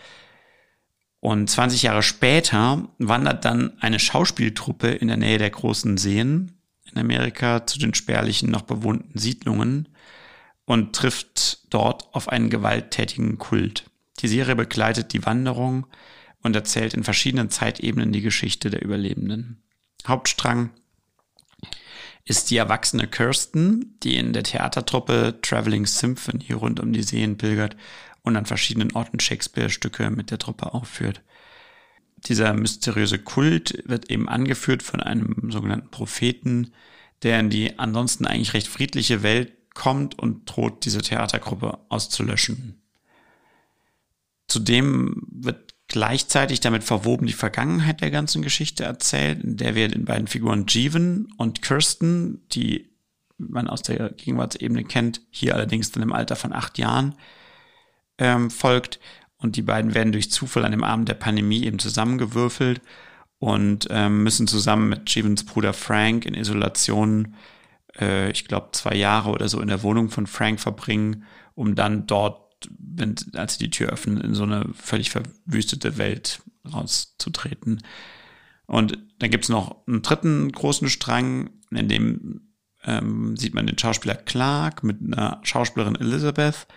Und 20 Jahre später wandert dann eine Schauspieltruppe in der Nähe der großen Seen in Amerika zu den spärlichen, noch bewohnten Siedlungen und trifft dort auf einen gewalttätigen Kult. Die Serie begleitet die Wanderung und erzählt in verschiedenen Zeitebenen die Geschichte der Überlebenden. Hauptstrang ist die erwachsene Kirsten, die in der Theatertruppe Traveling Symphony rund um die Seen pilgert und an verschiedenen Orten Shakespeare-Stücke mit der Truppe aufführt. Dieser mysteriöse Kult wird eben angeführt von einem sogenannten Propheten, der in die ansonsten eigentlich recht friedliche Welt kommt und droht, diese Theatergruppe auszulöschen. Zudem wird gleichzeitig damit verwoben die Vergangenheit der ganzen Geschichte erzählt, in der wir den beiden Figuren Jeevan und Kirsten, die man aus der Gegenwartsebene kennt, hier allerdings dann im Alter von acht Jahren, ähm, folgt. Und die beiden werden durch Zufall an dem Abend der Pandemie eben zusammengewürfelt und ähm, müssen zusammen mit Jeevans Bruder Frank in Isolation, äh, ich glaube, zwei Jahre oder so in der Wohnung von Frank verbringen, um dann dort, wenn, als sie die Tür öffnen, in so eine völlig verwüstete Welt rauszutreten. Und dann gibt's noch einen dritten großen Strang, in dem ähm, sieht man den Schauspieler Clark mit einer Schauspielerin Elizabeth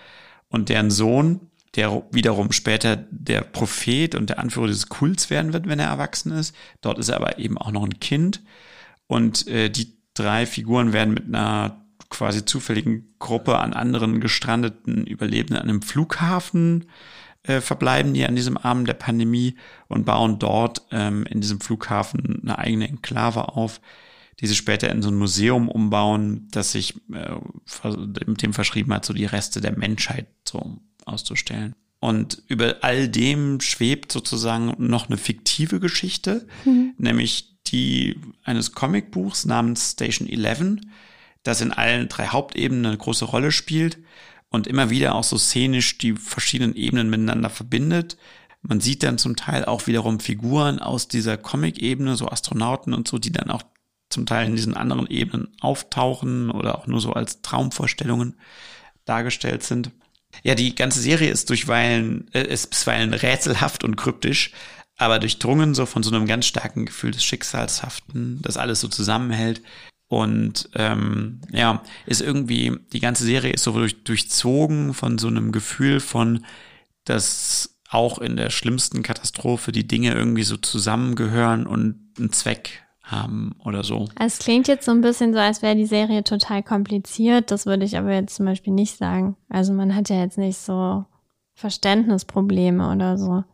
und deren Sohn, der wiederum später der Prophet und der Anführer dieses Kults werden wird, wenn er erwachsen ist. Dort ist er aber eben auch noch ein Kind. Und äh, die drei Figuren werden mit einer quasi zufälligen Gruppe an anderen gestrandeten Überlebenden an einem Flughafen äh, verbleiben, die an diesem Abend der Pandemie und bauen dort ähm, in diesem Flughafen eine eigene Enklave auf, die sie später in so ein Museum umbauen, das sich äh, mit dem verschrieben hat, so die Reste der Menschheit so auszustellen. Und über all dem schwebt sozusagen noch eine fiktive Geschichte, mhm. nämlich die eines Comicbuchs namens Station 11, das in allen drei Hauptebenen eine große Rolle spielt und immer wieder auch so szenisch die verschiedenen Ebenen miteinander verbindet. Man sieht dann zum Teil auch wiederum Figuren aus dieser Comic-Ebene, so Astronauten und so, die dann auch zum Teil in diesen anderen Ebenen auftauchen oder auch nur so als Traumvorstellungen dargestellt sind. Ja, die ganze Serie ist durchweilen, äh, ist bisweilen rätselhaft und kryptisch, aber durchdrungen so von so einem ganz starken Gefühl des Schicksalshaften, das alles so zusammenhält. Und ähm, ja, ist irgendwie, die ganze Serie ist so durch, durchzogen von so einem Gefühl von, dass auch in der schlimmsten Katastrophe die Dinge irgendwie so zusammengehören und einen Zweck haben oder so. Es klingt jetzt so ein bisschen so, als wäre die Serie total kompliziert. Das würde ich aber jetzt zum Beispiel nicht sagen. Also man hat ja jetzt nicht so Verständnisprobleme oder so.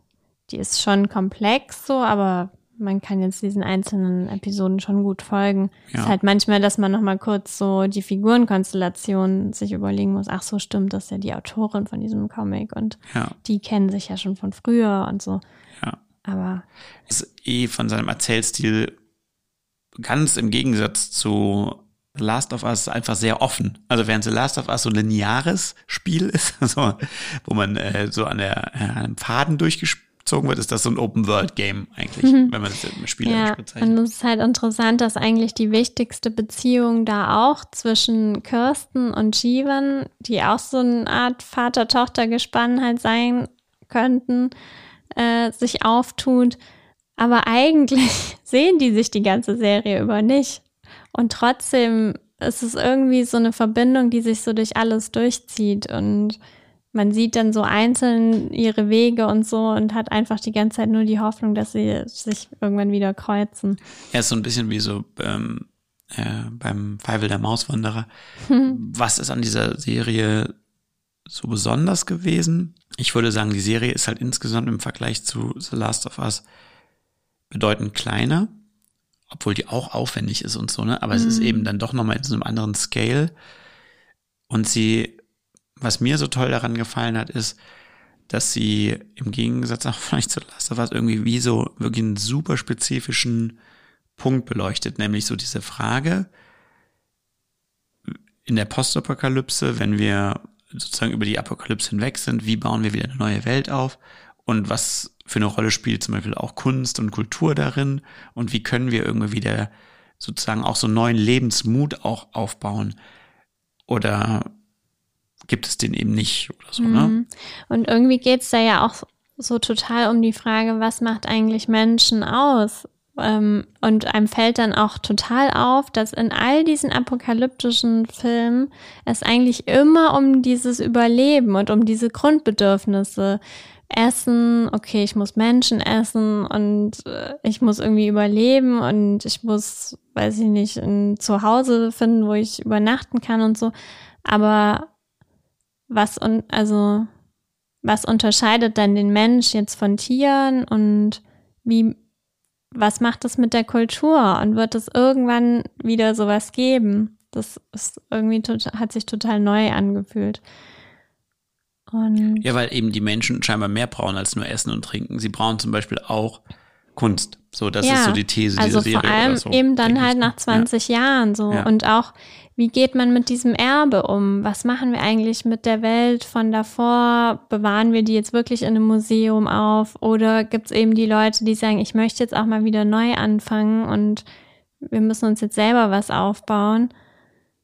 Die ist schon komplex so, aber man kann jetzt diesen einzelnen Episoden schon gut folgen. Ja. Ist halt manchmal, dass man noch mal kurz so die Figurenkonstellation sich überlegen muss. Ach so, stimmt, das ist ja die Autorin von diesem Comic und ja. die kennen sich ja schon von früher und so. Ja. Aber ist eh von seinem Erzählstil ganz im Gegensatz zu Last of Us einfach sehr offen. Also während The Last of Us so ein lineares Spiel ist, so, wo man äh, so an der äh, einem Faden durchgezogen wird, ist das so ein Open-World-Game eigentlich, mhm. wenn man das im Spiel ja, bezeichnet. Und es ist halt interessant, dass eigentlich die wichtigste Beziehung da auch zwischen Kirsten und Jeevan, die auch so eine Art Vater-Tochter-Gespann halt sein könnten, äh, sich auftut. Aber eigentlich sehen die sich die ganze Serie über nicht. Und trotzdem ist es irgendwie so eine Verbindung, die sich so durch alles durchzieht. Und man sieht dann so einzeln ihre Wege und so und hat einfach die ganze Zeit nur die Hoffnung, dass sie sich irgendwann wieder kreuzen. Ja, ist so ein bisschen wie so ähm, äh, beim Feivel der Mauswanderer. Hm. Was ist an dieser Serie so besonders gewesen? Ich würde sagen, die Serie ist halt insgesamt im Vergleich zu The Last of Us bedeutend kleiner, obwohl die auch aufwendig ist und so, ne? Aber mhm. es ist mhm. eben dann doch nochmal in so einem anderen Scale. Und sie, was mir so toll daran gefallen hat, ist, dass sie im Gegensatz auch vielleicht zu Last of Us irgendwie wie so wirklich einen super spezifischen Punkt beleuchtet, nämlich so diese Frage in der Postapokalypse, wenn wir sozusagen über die Apokalypse hinweg sind, wie bauen wir wieder eine neue Welt auf und was für eine Rolle spielt zum Beispiel auch Kunst und Kultur darin und wie können wir irgendwie wieder sozusagen auch so einen neuen Lebensmut auch aufbauen oder gibt es den eben nicht oder so, ne? Mhm. Und irgendwie geht es da ja auch so total um die Frage, was macht eigentlich Menschen aus? Ähm, und einem fällt dann auch total auf, dass in all diesen apokalyptischen Filmen es eigentlich immer um dieses Überleben und um diese Grundbedürfnisse Essen, okay, ich muss Menschen essen und äh, ich muss irgendwie überleben und ich muss, weiß ich nicht, ein Zuhause finden, wo ich übernachten kann und so. Aber was und also was unterscheidet dann den Mensch jetzt von Tieren und wie was macht das mit der Kultur und wird es irgendwann wieder sowas geben? Das ist irgendwie hat sich total neu angefühlt. Und ja, weil eben die Menschen scheinbar mehr brauchen als nur Essen und Trinken. Sie brauchen zum Beispiel auch Kunst. So, das ja, ist so die These also dieser Serie. vor allem so, eben dann halt nach 20 ja. Jahren so. Ja. Und auch, wie geht man mit diesem Erbe um? Was machen wir eigentlich mit der Welt von davor? Bewahren wir die jetzt wirklich in einem Museum auf? Oder gibt es eben die Leute, die sagen, ich möchte jetzt auch mal wieder neu anfangen und wir müssen uns jetzt selber was aufbauen?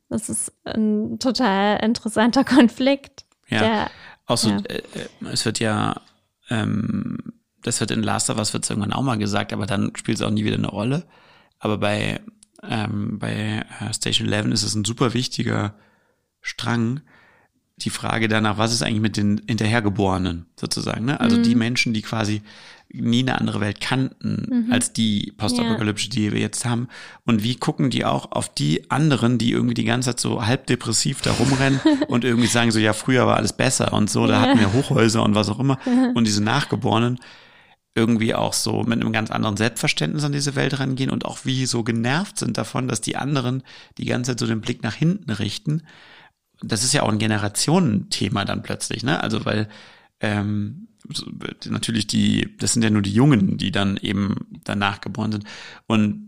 Das ist ein total interessanter Konflikt. Ja. Der, auch so, ja. äh, es wird ja, ähm, das wird in Last of Us wird irgendwann auch mal gesagt, aber dann spielt es auch nie wieder eine Rolle. Aber bei ähm, bei äh, Station 11 ist es ein super wichtiger Strang, die Frage danach, was ist eigentlich mit den Hinterhergeborenen sozusagen, ne? Also Mhm. die Menschen, die quasi nie eine andere Welt kannten Mhm. als die postapokalyptische, die wir jetzt haben. Und wie gucken die auch auf die anderen, die irgendwie die ganze Zeit so halb depressiv da rumrennen und irgendwie sagen so, ja, früher war alles besser und so, da Ja. hatten wir Hochhäuser und was auch immer. Und diese Nachgeborenen irgendwie auch so mit einem ganz anderen Selbstverständnis an diese Welt rangehen und auch wie so genervt sind davon, dass die anderen die ganze Zeit so den Blick nach hinten richten. Das ist ja auch ein Generationenthema dann plötzlich, ne? Also weil ähm, natürlich die, das sind ja nur die Jungen, die dann eben danach geboren sind. Und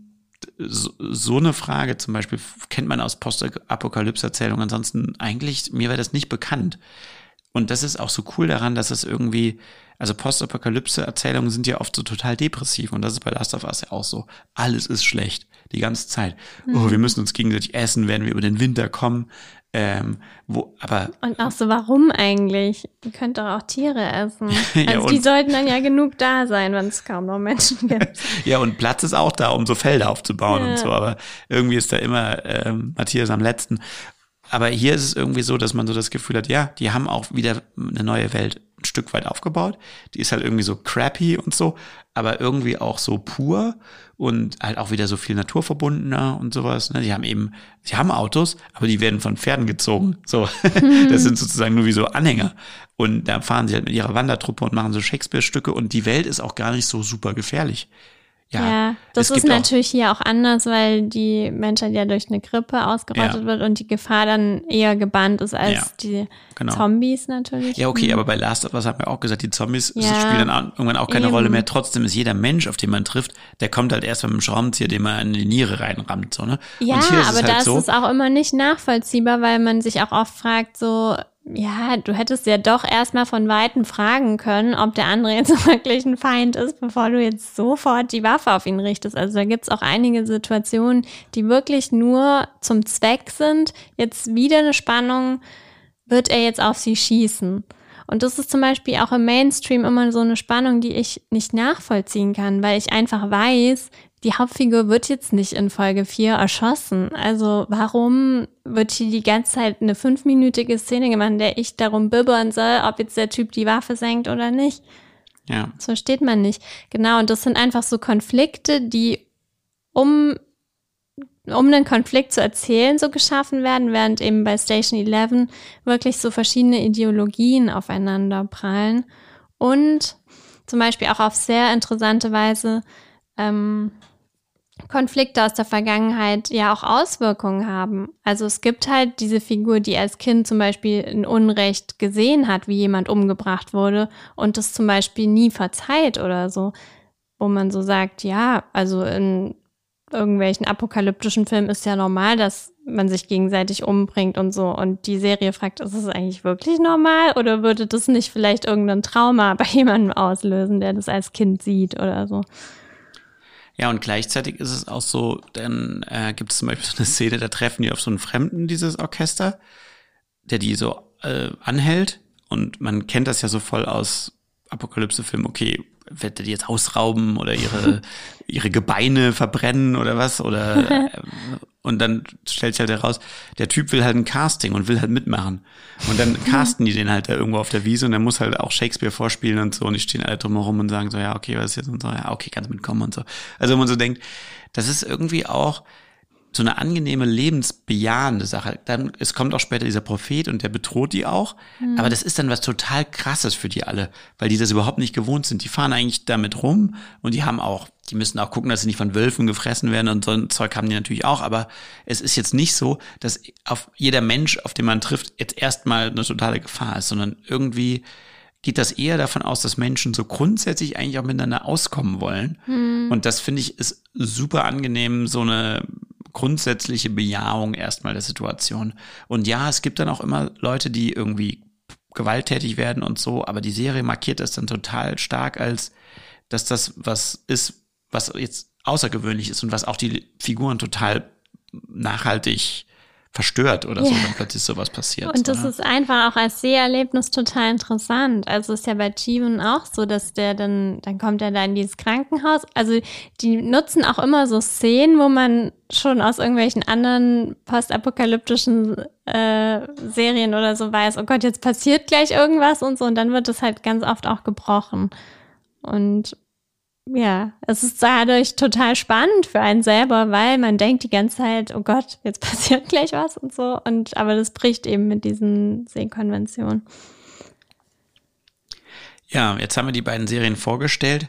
so, so eine Frage zum Beispiel kennt man aus Postapokalypse-Erzählungen. Ansonsten eigentlich, mir wäre das nicht bekannt. Und das ist auch so cool daran, dass es irgendwie, also Postapokalypse-Erzählungen sind ja oft so total depressiv und das ist bei Last of Us ja auch so. Alles ist schlecht, die ganze Zeit. Oh, Mhm. wir müssen uns gegenseitig essen, werden wir über den Winter kommen. Ähm, wo, aber Und auch so, warum eigentlich? Ihr könnt doch auch Tiere essen. Ja, Also die sollten dann ja genug da sein, wenn es kaum noch Menschen gibt. Ja, und Platz ist auch da, um so Felder aufzubauen Ja. und so, aber irgendwie ist da immer ähm, Matthias am letzten. Aber hier ist es irgendwie so, dass man so das Gefühl hat, ja, die haben auch wieder eine neue Welt ein Stück weit aufgebaut. Die ist halt irgendwie so crappy und so, aber irgendwie auch so pur und halt auch wieder so viel naturverbundener und sowas. Ne? Die haben eben, sie haben Autos, aber die werden von Pferden gezogen. So, das sind sozusagen nur wie so Anhänger. Und da fahren sie halt mit ihrer Wandertruppe und machen so Shakespeare-Stücke und die Welt ist auch gar nicht so super gefährlich. Ja, Ja, das ist auch- natürlich hier auch anders, weil die Menschheit ja durch eine Grippe ausgerottet Ja. wird und die Gefahr dann eher gebannt ist als Ja, die genau. Zombies natürlich. Ja, okay, Mhm. aber bei Last of Us haben wir auch gesagt, die Zombies spielen dann auch- irgendwann auch keine eben. Rolle mehr. Trotzdem ist jeder Mensch, auf den man trifft, der kommt halt erst mit einem Schraubenzieher, den man in die Niere reinrammt. So, ne? Ja, aber es da halt ist so, es auch immer nicht nachvollziehbar, weil man sich auch oft fragt, so, ja, du hättest ja doch erstmal von Weitem fragen können, ob der andere jetzt wirklich ein Feind ist, bevor du jetzt sofort die Waffe auf ihn richtest. Also da gibt's auch einige Situationen, die wirklich nur zum Zweck sind. Jetzt wieder eine Spannung, wird er jetzt auf sie schießen? Und das ist zum Beispiel auch im Mainstream immer so eine Spannung, die ich nicht nachvollziehen kann, weil ich einfach weiß, die Hauptfigur wird jetzt nicht in Folge 4 erschossen. Also warum wird hier die ganze Zeit eine fünfminütige Szene gemacht, in der ich darum bibbern soll, ob jetzt der Typ die Waffe senkt oder nicht? ja, Das versteht man nicht. Genau, und das sind einfach so Konflikte, die um, um einen Konflikt zu erzählen, so geschaffen werden, während eben bei Station 11 wirklich so verschiedene Ideologien aufeinander prallen und zum Beispiel auch auf sehr interessante Weise ähm, Konflikte aus der Vergangenheit ja auch Auswirkungen haben. Also es gibt halt diese Figur, die als Kind zum Beispiel ein Unrecht gesehen hat, wie jemand umgebracht wurde und das zum Beispiel nie verzeiht oder so, wo man so sagt, ja, also in irgendwelchen apokalyptischen Filmen ist ja normal, dass man sich gegenseitig umbringt und so. Und die Serie fragt, ist es eigentlich wirklich normal oder würde das nicht vielleicht irgendein Trauma bei jemandem auslösen, der das als Kind sieht oder so? Ja, und gleichzeitig ist es auch so, dann äh, gibt es zum Beispiel so eine Szene, da treffen die auf so einen Fremden, dieses Orchester, der die so äh, anhält. Und man kennt das ja so voll aus Apokalypse-Filmen, okay, wird er die jetzt ausrauben oder ihre, ihre Gebeine verbrennen oder was? Oder äh, und dann stellt sich halt heraus, der Typ will halt ein Casting und will halt mitmachen. Und dann casten die den halt da irgendwo auf der Wiese und der muss halt auch Shakespeare vorspielen und so und die stehen alle drumherum und sagen so, ja, okay, was ist jetzt und so, ja, okay, kannst mitkommen und so. Also wenn man so denkt, das ist irgendwie auch so eine angenehme, lebensbejahende Sache. Dann, es kommt auch später dieser Prophet und der bedroht die auch. Mhm. Aber das ist dann was total krasses für die alle, weil die das überhaupt nicht gewohnt sind. Die fahren eigentlich damit rum und die haben auch, die müssen auch gucken, dass sie nicht von Wölfen gefressen werden und so ein Zeug haben die natürlich auch. Aber es ist jetzt nicht so, dass auf jeder Mensch, auf den man trifft, jetzt erstmal eine totale Gefahr ist, sondern irgendwie geht das eher davon aus, dass Menschen so grundsätzlich eigentlich auch miteinander auskommen wollen. Hm. Und das finde ich ist super angenehm, so eine grundsätzliche Bejahung erstmal der Situation. Und ja, es gibt dann auch immer Leute, die irgendwie gewalttätig werden und so, aber die Serie markiert das dann total stark als, dass das was ist, was jetzt außergewöhnlich ist und was auch die Figuren total nachhaltig verstört oder so, Ja. wenn plötzlich sowas passiert. Und das oder? ist einfach auch als Seherlebnis total interessant. Also ist ja bei Chiven auch so, dass der dann, dann kommt er da in dieses Krankenhaus. Also die nutzen auch immer so Szenen, wo man schon aus irgendwelchen anderen postapokalyptischen äh, Serien oder so weiß, oh Gott, jetzt passiert gleich irgendwas und so. Und dann wird es halt ganz oft auch gebrochen. Und ja, es ist dadurch total spannend für einen selber, weil man denkt die ganze Zeit, oh Gott, jetzt passiert gleich was und so. Und aber das bricht eben mit diesen Sehkonventionen. Ja, jetzt haben wir die beiden Serien vorgestellt.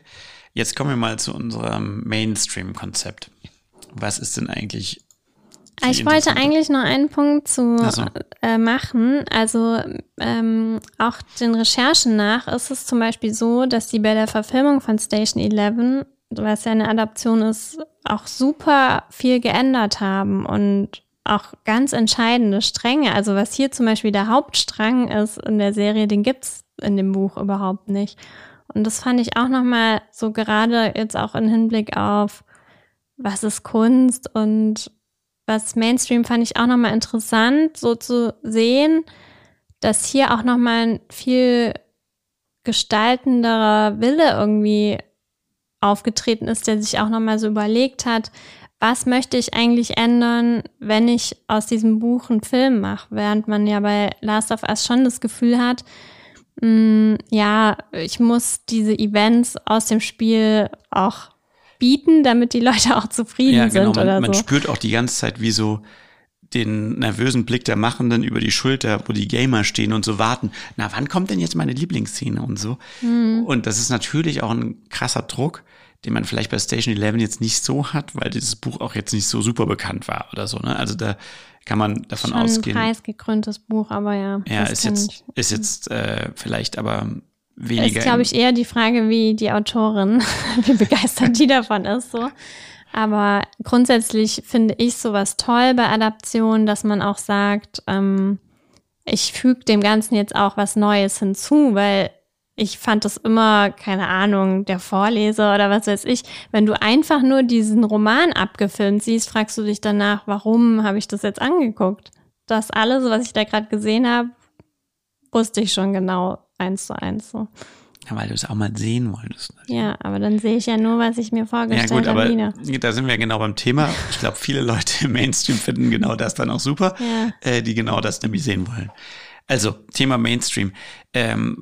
Jetzt kommen wir mal zu unserem Mainstream-Konzept. Was ist denn eigentlich? Ich wollte eigentlich noch einen Punkt zu so. äh, machen. Also ähm, auch den Recherchen nach ist es zum Beispiel so, dass die bei der Verfilmung von Station 11, was ja eine Adaption ist, auch super viel geändert haben und auch ganz entscheidende Stränge. Also was hier zum Beispiel der Hauptstrang ist in der Serie, den gibt's in dem Buch überhaupt nicht. Und das fand ich auch nochmal so gerade jetzt auch im Hinblick auf, was ist Kunst und was Mainstream fand ich auch nochmal interessant, so zu sehen, dass hier auch nochmal ein viel gestaltenderer Wille irgendwie aufgetreten ist, der sich auch nochmal so überlegt hat, was möchte ich eigentlich ändern, wenn ich aus diesem Buch einen Film mache, während man ja bei Last of Us schon das Gefühl hat, mh, ja, ich muss diese Events aus dem Spiel auch bieten, damit die Leute auch zufrieden Ja, genau. sind Man, oder man so. spürt auch die ganze Zeit, wie so den nervösen Blick der Machenden über die Schulter, wo die Gamer stehen und so warten. Na, wann kommt denn jetzt meine Lieblingsszene und so? Mhm. Und das ist natürlich auch ein krasser Druck, den man vielleicht bei Station 11 jetzt nicht so hat, weil dieses Buch auch jetzt nicht so super bekannt war oder so. Ne? Also da kann man davon Schon ein ausgehen. preisgekröntes Buch, aber ja. Ja, ist jetzt, ich- ist jetzt äh, vielleicht aber weniger. Ist, glaube ich, eher die Frage, wie die Autorin, wie begeistert die davon ist, so. Aber grundsätzlich finde ich sowas toll bei Adaptionen, dass man auch sagt, ähm, ich füge dem Ganzen jetzt auch was Neues hinzu, weil ich fand das immer, keine Ahnung, der Vorleser oder was weiß ich. Wenn du einfach nur diesen Roman abgefilmt siehst, fragst du dich danach, warum habe ich das jetzt angeguckt? Das alles, was ich da gerade gesehen habe, wusste ich schon genau eins zu eins so. ja, weil du es auch mal sehen wolltest. Ja, aber dann sehe ich ja nur, was ich mir Ja vorgestellt gut, aber habe wieder. da sind wir genau beim Thema. Ich glaube, viele Leute im Mainstream finden genau das dann auch super, Ja. äh, die genau das nämlich sehen wollen. Also, Thema Mainstream. Ähm,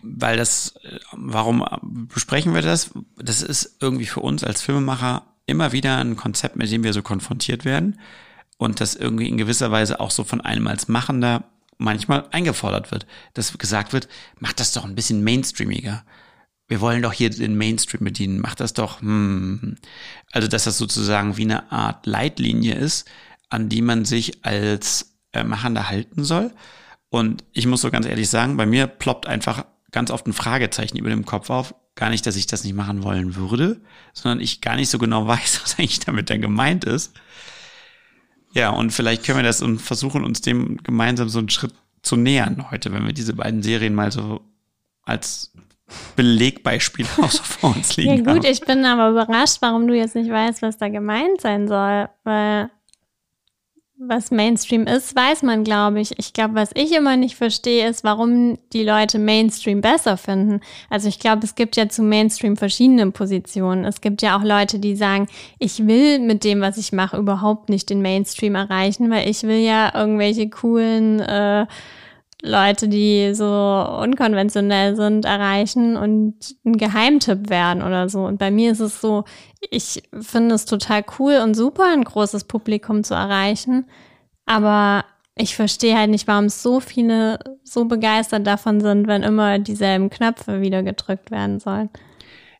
weil das, äh, warum besprechen wir das? Das ist irgendwie für uns als Filmemacher immer wieder ein Konzept, mit dem wir so konfrontiert werden und das irgendwie in gewisser Weise auch so von einem als Machender manchmal eingefordert wird, dass gesagt wird, mach das doch ein bisschen mainstreamiger. Wir wollen doch hier den Mainstream bedienen, mach das doch. Hm. Also dass das sozusagen wie eine Art Leitlinie ist, an die man sich als äh, Machender halten soll. Und ich muss so ganz ehrlich sagen, bei mir ploppt einfach ganz oft ein Fragezeichen über dem Kopf auf. Gar nicht, dass ich das nicht machen wollen würde, sondern ich gar nicht so genau weiß, was eigentlich damit dann gemeint ist. Ja, und vielleicht können wir das und versuchen, uns dem gemeinsam so einen Schritt zu nähern heute, wenn wir diese beiden Serien mal so als Belegbeispiel auch so vor uns Ja liegen gut, haben. ich bin aber überrascht, warum du jetzt nicht weißt, was da gemeint sein soll, weil was Mainstream ist, weiß man, glaube ich. Ich glaube, was ich immer nicht verstehe, ist, warum die Leute Mainstream besser finden. Also ich glaube, es gibt ja zu Mainstream verschiedene Positionen. Es gibt ja auch Leute, die sagen, ich will mit dem, was ich mache, überhaupt nicht den Mainstream erreichen, weil ich will ja irgendwelche coolen äh, Leute, die so unkonventionell sind, erreichen und ein Geheimtipp werden oder so. Und bei mir ist es so, ich finde es total cool und super, ein großes Publikum zu erreichen. Aber ich verstehe halt nicht, warum so viele so begeistert davon sind, wenn immer dieselben Knöpfe wieder gedrückt werden sollen.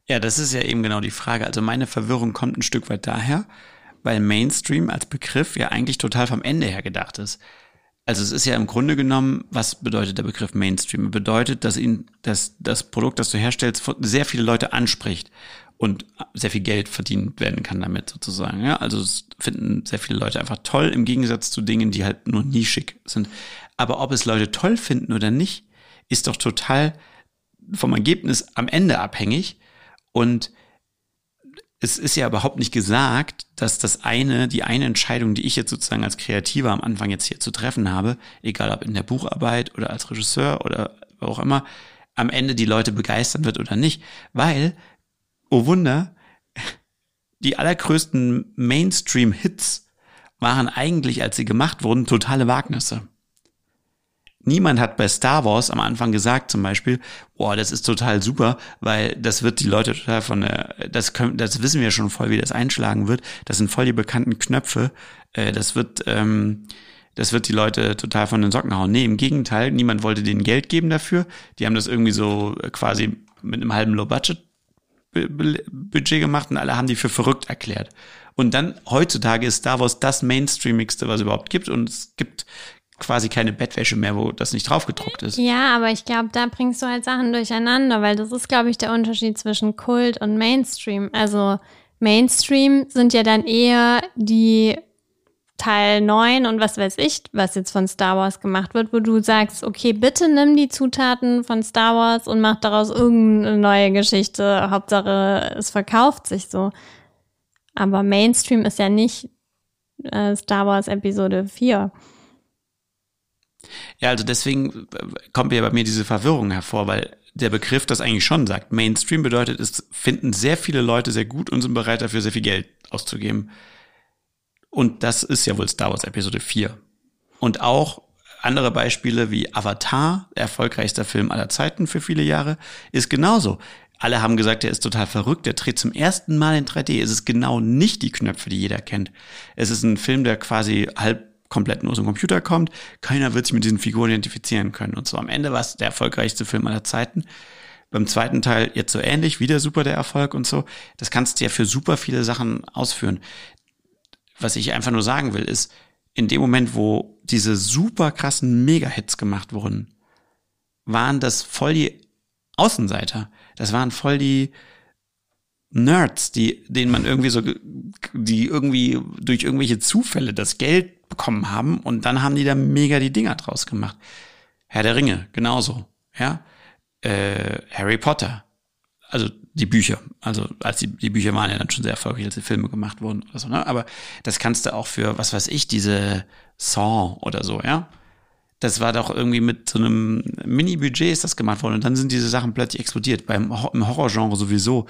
Ja, das ist ja eben genau die Frage. Also meine Verwirrung kommt ein Stück weit daher, weil Mainstream als Begriff ja eigentlich total vom Ende her gedacht ist. Also es ist ja im Grunde genommen, was bedeutet der Begriff Mainstream? Bedeutet, dass ihn, dass das Produkt, das du herstellst, sehr viele Leute anspricht und sehr viel Geld verdient werden kann damit sozusagen. Ja, also es finden sehr viele Leute einfach toll im Gegensatz zu Dingen, die halt nur nischig sind. Aber ob es Leute toll finden oder nicht, ist doch total vom Ergebnis am Ende abhängig und es ist ja überhaupt nicht gesagt, dass das eine, die eine Entscheidung, die ich jetzt sozusagen als Kreativer am Anfang jetzt hier zu treffen habe, egal ob in der Bucharbeit oder als Regisseur oder auch immer, am Ende die Leute begeistern wird oder nicht. Weil, oh Wunder, die allergrößten Mainstream-Hits waren eigentlich, als sie gemacht wurden, totale Wagnisse. Niemand hat bei Star Wars am Anfang gesagt, zum Beispiel, boah, das ist total super, weil das wird die Leute total von der, das können, das wissen wir schon voll, wie das einschlagen wird. Das sind voll die bekannten Knöpfe. Äh, das wird, ähm, das wird die Leute total von den Socken hauen. Nee, im Gegenteil, niemand wollte denen Geld geben dafür. Die haben das irgendwie so quasi mit einem halben Low-Budget-Budget gemacht und alle haben die für verrückt erklärt. Und dann heutzutage ist Star Wars das Mainstreamigste, was es überhaupt gibt. Und es gibt quasi keine Bettwäsche mehr, wo das nicht drauf gedruckt ist. Ja, aber ich glaube, da bringst du halt Sachen durcheinander, weil das ist, glaube ich, der Unterschied zwischen Kult und Mainstream. Also Mainstream sind ja dann eher die Teil 9 und was weiß ich, was jetzt von Star Wars gemacht wird, wo du sagst, okay, bitte nimm die Zutaten von Star Wars und mach daraus irgendeine neue Geschichte. Hauptsache, es verkauft sich so. Aber Mainstream ist ja nicht äh, Star Wars Episode 4. Ja, also deswegen äh, kommt ja bei mir diese Verwirrung hervor, weil der Begriff das eigentlich schon sagt. Mainstream bedeutet, es finden sehr viele Leute sehr gut und sind bereit dafür sehr viel Geld auszugeben. Und das ist ja wohl Star Wars Episode 4. Und auch andere Beispiele wie Avatar, erfolgreichster Film aller Zeiten für viele Jahre, ist genauso. Alle haben gesagt, er ist total verrückt, er dreht zum ersten Mal in 3D. Es ist genau nicht die Knöpfe, die jeder kennt. Es ist ein Film, der quasi halb komplett nur aus dem Computer kommt. Keiner wird sich mit diesen Figuren identifizieren können. Und so am Ende war es der erfolgreichste Film aller Zeiten. Beim zweiten Teil jetzt so ähnlich, wieder super der Erfolg und so. Das kannst du ja für super viele Sachen ausführen. Was ich einfach nur sagen will, ist, in dem Moment, wo diese super krassen Mega-Hits gemacht wurden, waren das voll die Außenseiter. Das waren voll die Nerds, die, denen man irgendwie so, die irgendwie durch irgendwelche Zufälle das Geld bekommen haben und dann haben die da mega die Dinger draus gemacht. Herr der Ringe, genauso, ja. Äh, Harry Potter, also die Bücher, also als die, die Bücher waren ja dann schon sehr erfolgreich, als die Filme gemacht wurden oder so, ne? Aber das kannst du auch für, was weiß ich, diese Saw oder so, ja. Das war doch irgendwie mit so einem Mini-Budget ist das gemacht worden und dann sind diese Sachen plötzlich explodiert. Beim im Horrorgenre sowieso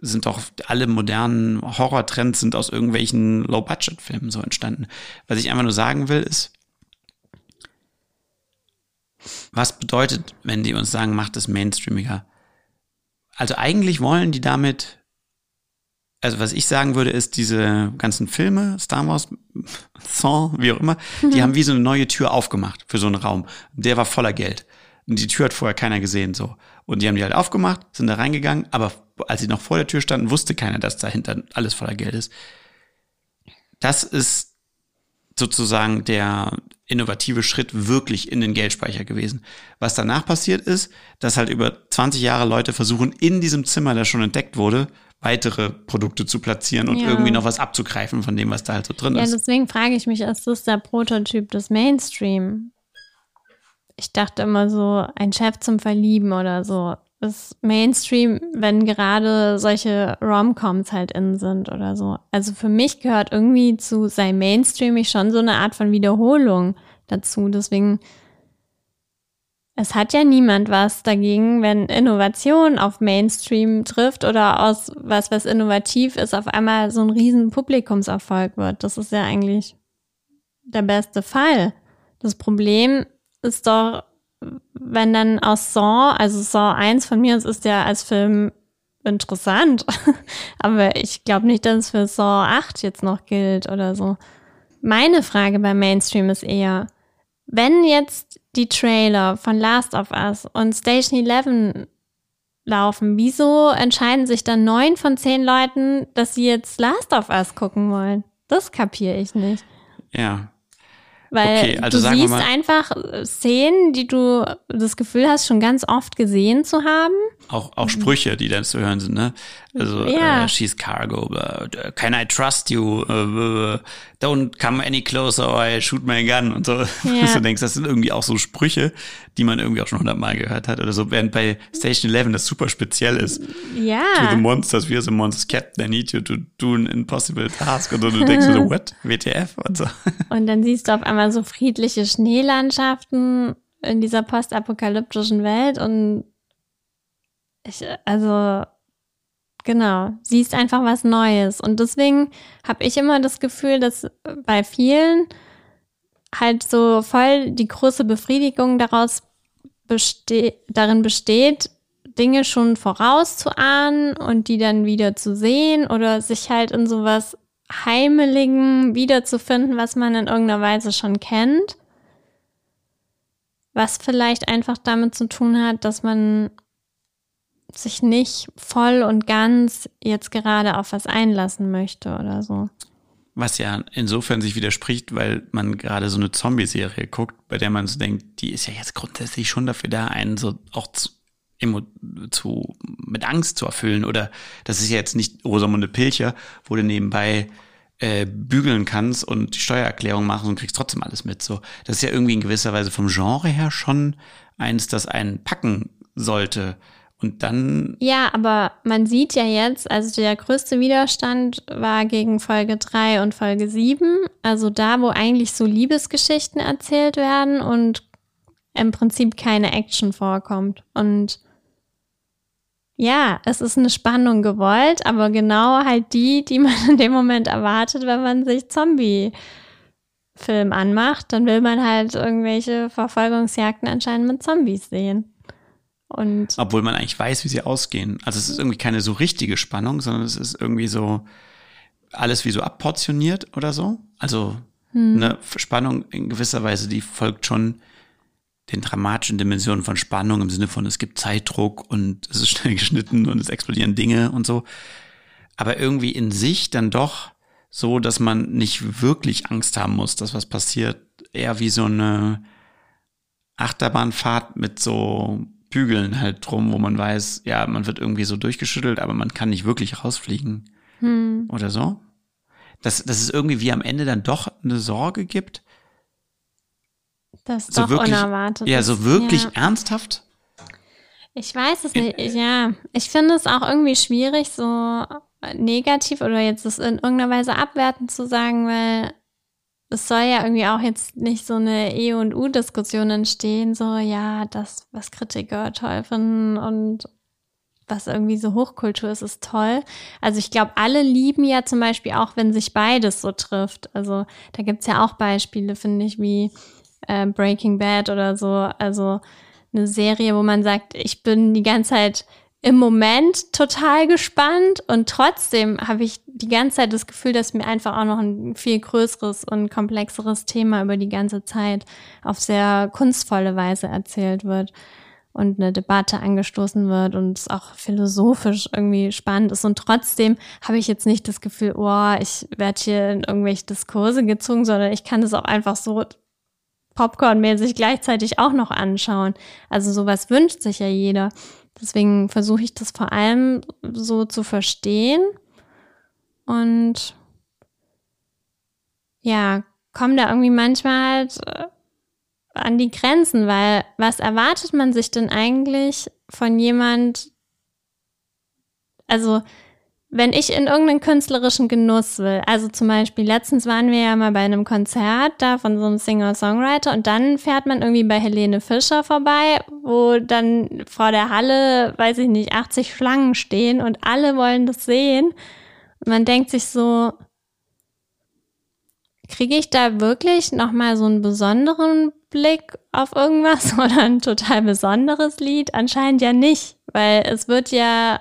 sind doch alle modernen Horrortrends sind aus irgendwelchen Low-Budget-Filmen so entstanden. Was ich einfach nur sagen will, ist, was bedeutet, wenn die uns sagen, macht es mainstreamiger? Also eigentlich wollen die damit, also was ich sagen würde, ist, diese ganzen Filme, Star Wars, Song, wie auch immer, die mhm. haben wie so eine neue Tür aufgemacht für so einen Raum. Der war voller Geld. Und die Tür hat vorher keiner gesehen, so. Und die haben die halt aufgemacht, sind da reingegangen, aber als sie noch vor der Tür standen, wusste keiner, dass dahinter alles voller Geld ist. Das ist sozusagen der innovative Schritt wirklich in den Geldspeicher gewesen. Was danach passiert ist, dass halt über 20 Jahre Leute versuchen, in diesem Zimmer, das schon entdeckt wurde, weitere Produkte zu platzieren und ja. irgendwie noch was abzugreifen von dem, was da halt so drin ja, ist. Ja, deswegen frage ich mich, ist das der Prototyp des Mainstream? Ich dachte immer so, ein Chef zum Verlieben oder so ist Mainstream, wenn gerade solche Romcoms halt in sind oder so. Also für mich gehört irgendwie zu sei Mainstreamig schon so eine Art von Wiederholung dazu. Deswegen, es hat ja niemand was dagegen, wenn Innovation auf Mainstream trifft oder aus was, was innovativ ist, auf einmal so ein riesen Publikumserfolg wird. Das ist ja eigentlich der beste Fall. Das Problem ist doch, wenn dann aus Saw, also Saw 1 von mir ist ja als Film interessant, aber ich glaube nicht, dass es für Saw 8 jetzt noch gilt oder so. Meine Frage beim Mainstream ist eher, wenn jetzt die Trailer von Last of Us und Station 11 laufen, wieso entscheiden sich dann neun von zehn Leuten, dass sie jetzt Last of Us gucken wollen? Das kapiere ich nicht. Ja. Weil Okay, also du siehst einfach äh, Szenen, die du das Gefühl hast, schon ganz oft gesehen zu haben. Auch, auch Sprüche, die dann zu hören sind, ne? Also, Ja. äh, she's cargo, blah, can I trust you? Äh, don't come any closer or I shoot my gun und so. Ja. Du denkst, das sind irgendwie auch so Sprüche, die man irgendwie auch schon hundertmal gehört hat oder so. Während bei Station 11 das super speziell ist. To the Ja. monsters, we are the monsters captain, I need you to do an impossible task. Und du denkst so, what? WTF? Und so. Und dann siehst du auf einmal so friedliche Schneelandschaften in dieser postapokalyptischen Welt und ich, also genau, siehst einfach was Neues. Und deswegen habe ich immer das Gefühl, dass bei vielen halt so voll die große Befriedigung daraus beste darin besteht, Dinge schon vorauszuahnen und die dann wieder zu sehen oder sich halt in sowas Heimeligen wiederzufinden, was man in irgendeiner Weise schon kennt. Was vielleicht einfach damit zu tun hat, dass man sich nicht voll und ganz jetzt gerade auf was einlassen möchte oder so. Was ja insofern sich widerspricht, weil man gerade so eine Zombie-Serie guckt, bei der man so denkt, die ist ja jetzt grundsätzlich schon dafür da, einen so auch zu, mit Angst zu erfüllen. Oder das ist ja jetzt nicht Rosamunde Pilcher, wo du nebenbei äh, bügeln kannst und die Steuererklärung machen und kriegst trotzdem alles mit. So, das ist ja irgendwie in gewisser Weise vom Genre her schon eins, das einen packen sollte. Und dann Ja, aber man sieht ja jetzt, also der größte Widerstand war gegen Folge 3 und Folge 7, also da, wo eigentlich so Liebesgeschichten erzählt werden und im Prinzip keine Action vorkommt. Und ja, es ist eine Spannung gewollt, aber genau halt die, die man in dem Moment erwartet, wenn man sich Zombie-Film anmacht, dann will man halt irgendwelche Verfolgungsjagden anscheinend mit Zombies sehen. Und Obwohl man eigentlich weiß, wie sie ausgehen. Also es ist irgendwie keine so richtige Spannung, sondern es ist irgendwie so alles wie so abportioniert oder so. Also eine Spannung in gewisser Weise, die folgt schon den dramatischen Dimensionen von Spannung im Sinne von, es gibt Zeitdruck und es ist schnell geschnitten und es explodieren Dinge und so. Aber irgendwie in sich dann doch so, dass man nicht wirklich Angst haben muss, dass was passiert. Eher wie so eine Achterbahnfahrt mit so Bügeln halt drum, wo man weiß, ja, man wird irgendwie so durchgeschüttelt, aber man kann nicht wirklich rausfliegen hm. oder so. Dass, dass es irgendwie wie am Ende dann doch eine Sorge gibt. Das ist So doch wirklich, unerwartet. ja, so wirklich Ja. ernsthaft. Ich weiß es nicht. Ich- Ja, ich finde es auch irgendwie schwierig, so negativ oder jetzt das in irgendeiner Weise abwertend zu sagen, weil es soll ja irgendwie auch jetzt nicht so eine E und U-Diskussion entstehen, so ja, das, was Kritiker toll finden und was irgendwie so Hochkultur ist, ist toll. Also ich glaube, alle lieben ja zum Beispiel auch, wenn sich beides so trifft. Also da gibt's ja auch Beispiele, finde ich, wie äh, Breaking Bad oder so. Also eine Serie, wo man sagt, ich bin die ganze Zeit im Moment total gespannt und trotzdem habe ich die ganze Zeit das Gefühl, dass mir einfach auch noch ein viel größeres und komplexeres Thema über die ganze Zeit auf sehr kunstvolle Weise erzählt wird und eine Debatte angestoßen wird und es auch philosophisch irgendwie spannend ist. Und trotzdem habe ich jetzt nicht das Gefühl, oh, ich werde hier in irgendwelche Diskurse gezogen, sondern ich kann es auch einfach so popcornmäßig gleichzeitig auch noch anschauen. Also sowas wünscht sich ja jeder. Deswegen versuche ich das vor allem so zu verstehen und ja, komme da irgendwie manchmal halt äh, an die Grenzen, weil was erwartet man sich denn eigentlich von jemand, also wenn ich in irgendeinen künstlerischen Genuss will, also zum Beispiel, letztens waren wir ja mal bei einem Konzert da von so einem Singer-Songwriter und dann fährt man irgendwie bei Helene Fischer vorbei, wo dann vor der Halle, weiß ich nicht, 80 Schlangen stehen und alle wollen das sehen. Und man denkt sich so, kriege ich da wirklich nochmal so einen besonderen Blick auf irgendwas oder ein total besonderes Lied? Anscheinend ja nicht, weil es wird ja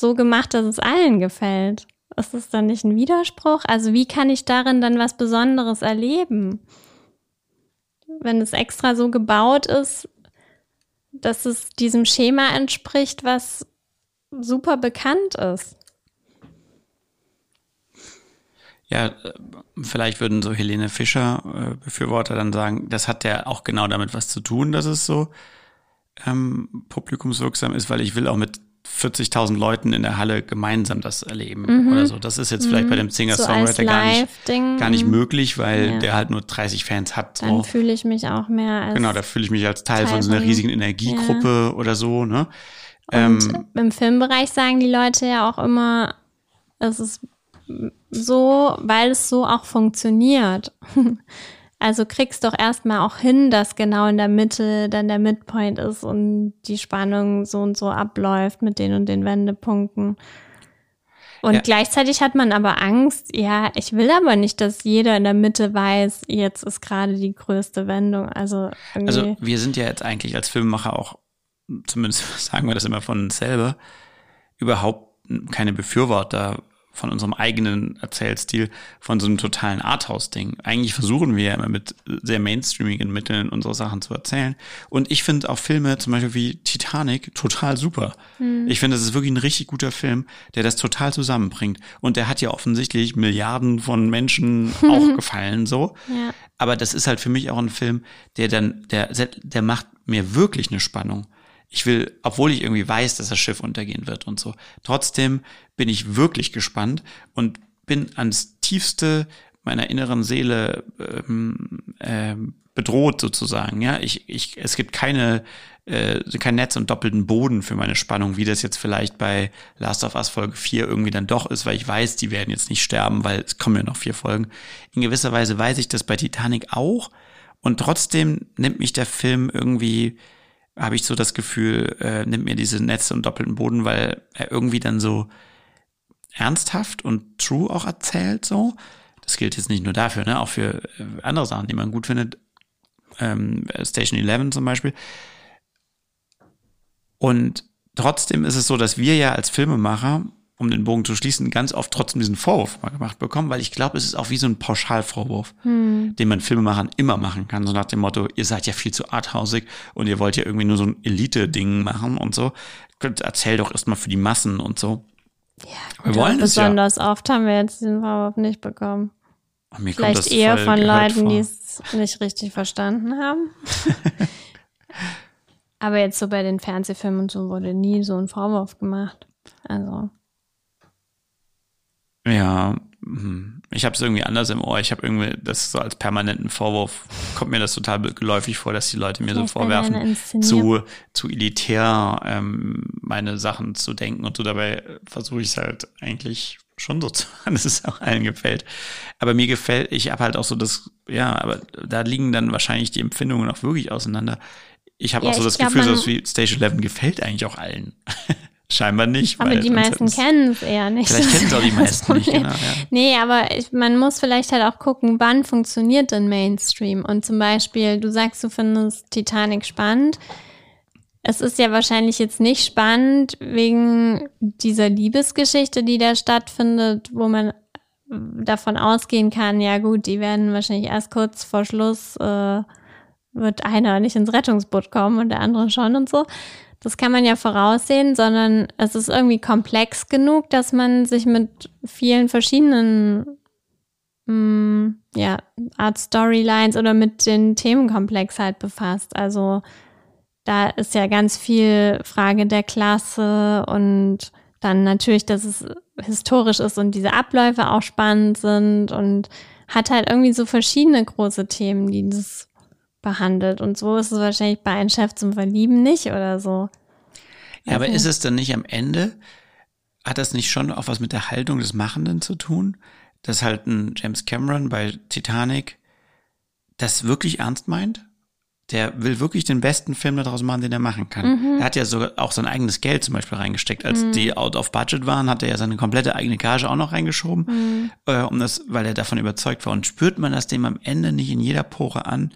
so gemacht, dass es allen gefällt. Ist das dann nicht ein Widerspruch? Also wie kann ich darin dann was Besonderes erleben? Wenn es extra so gebaut ist, dass es diesem Schema entspricht, was super bekannt ist. Ja, äh, vielleicht würden so Helene Fischer äh, Befürworter dann sagen, das hat ja auch genau damit was zu tun, dass es so ähm, publikumswirksam ist, weil ich will auch mit 40.000 Leuten in der Halle gemeinsam das erleben Mhm. oder so. Das ist jetzt vielleicht bei dem Singer-Songwriter so gar, nicht, gar nicht möglich, weil Ja. der halt nur 30 Fans hat. Dann So. fühle ich mich auch mehr als. Genau, da fühle ich mich als Teil, Teil von so einer riesigen Energiegruppe oder so, ne? Und Ähm, im Filmbereich sagen die Leute ja auch immer, es ist so, weil es so auch funktioniert. Also kriegst doch erstmal auch hin, dass genau in der Mitte dann der Midpoint ist und die Spannung so und so abläuft mit den und den Wendepunkten. Und Ja. gleichzeitig hat man aber Angst, ja, ich will aber nicht, dass jeder in der Mitte weiß, jetzt ist gerade die größte Wendung. Also irgendwie. Also wir sind ja jetzt eigentlich als Filmemacher auch, zumindest sagen wir das immer von uns selber, überhaupt keine Befürworter von unserem eigenen Erzählstil, von so einem totalen Arthouse-Ding. Eigentlich versuchen wir ja immer mit sehr mainstreamigen Mitteln unsere Sachen zu erzählen. Und ich finde auch Filme, zum Beispiel wie Titanic, total super. Hm. Ich finde, das ist wirklich ein richtig guter Film, der das total zusammenbringt. Und der hat ja offensichtlich Milliarden von Menschen auch gefallen, so. ja. Aber das ist halt für mich auch ein Film, der dann, der, der macht mir wirklich eine Spannung. Ich will, obwohl ich irgendwie weiß, dass das Schiff untergehen wird und so, trotzdem bin ich wirklich gespannt und bin ans tiefste meiner inneren Seele ähm, ähm, bedroht sozusagen. Ja, ich, ich, es gibt keine, äh, kein Netz und doppelten Boden für meine Spannung, wie das jetzt vielleicht bei Last of Us Folge 4 irgendwie dann doch ist, weil ich weiß, die werden jetzt nicht sterben, weil es kommen ja noch vier Folgen. In gewisser Weise weiß ich das bei Titanic auch und trotzdem nimmt mich der Film irgendwie habe ich so das Gefühl, äh, nimmt mir diese Netze und doppelten Boden, weil er irgendwie dann so ernsthaft und true auch erzählt so. Das gilt jetzt nicht nur dafür, ne, auch für äh, andere Sachen, die man gut findet. Ähm, Station 11 zum Beispiel. Und trotzdem ist es so, dass wir ja als Filmemacher, um den Bogen zu schließen, ganz oft trotzdem diesen Vorwurf mal gemacht bekommen, weil ich glaube, es ist auch wie so ein Pauschalvorwurf, Hm. den man Filmemachern immer machen kann, so nach dem Motto, ihr seid ja viel zu arthausig und ihr wollt ja irgendwie nur so ein Elite-Ding machen und so. Erzähl doch erstmal für die Massen und so. Ja, wir wollen es ja. Besonders oft haben wir jetzt diesen Vorwurf nicht bekommen. Kommt Vielleicht eher von Leuten, die es nicht richtig verstanden haben. Aber jetzt so bei den Fernsehfilmen und so wurde nie so ein Vorwurf gemacht. Also, Ja, hm. ich habe es irgendwie anders im Ohr. Ich habe irgendwie das so als permanenten Vorwurf, kommt mir das total geläufig vor, dass die Leute mir so vorwerfen, zu, zu elitär ähm, meine Sachen zu denken und so. Dabei versuche ich es halt eigentlich schon so zu machen, dass es auch allen gefällt. Aber mir gefällt, ich habe halt auch so das, ja, aber da liegen dann wahrscheinlich die Empfindungen auch wirklich auseinander. Ich habe Ja, auch so das glaub, Gefühl, so wie Station 11 gefällt eigentlich auch allen. Scheinbar nicht. aber die meisten kennen es eher nicht. Vielleicht kennen es auch die meisten nicht, genau. Ja. Nee, aber ich, man muss vielleicht halt auch gucken, wann funktioniert denn Mainstream? Und zum Beispiel, du sagst, du findest Titanic spannend. Es ist ja wahrscheinlich jetzt nicht spannend wegen dieser Liebesgeschichte, die da stattfindet, wo man davon ausgehen kann, ja gut, die werden wahrscheinlich erst kurz vor Schluss, äh, wird einer nicht ins Rettungsboot kommen und der andere schon und so. Das kann man ja voraussehen, sondern es ist irgendwie komplex genug, dass man sich mit vielen verschiedenen mh, ja, Art Storylines oder mit den Themenkomplex halt befasst. Also da ist ja ganz viel Frage der Klasse und dann natürlich, dass es historisch ist und diese Abläufe auch spannend sind und hat halt irgendwie so verschiedene große Themen, die das behandelt. Und so ist es wahrscheinlich bei einem Chef zum Verlieben nicht oder so. Ja, aber Also- ist es dann nicht am Ende, hat das nicht schon auch was mit der Haltung des Machenden zu tun? Dass halt ein James Cameron bei Titanic das wirklich ernst meint? Der will wirklich den besten Film daraus machen, den er machen kann. Mhm. Er hat ja sogar auch sein eigenes Geld zum Beispiel reingesteckt. Als Mhm. die out of budget waren, hat er ja seine komplette eigene Gage auch noch reingeschoben, Mhm. äh, um das, weil er davon überzeugt war. Und spürt man das dem am Ende nicht in jeder Pore an,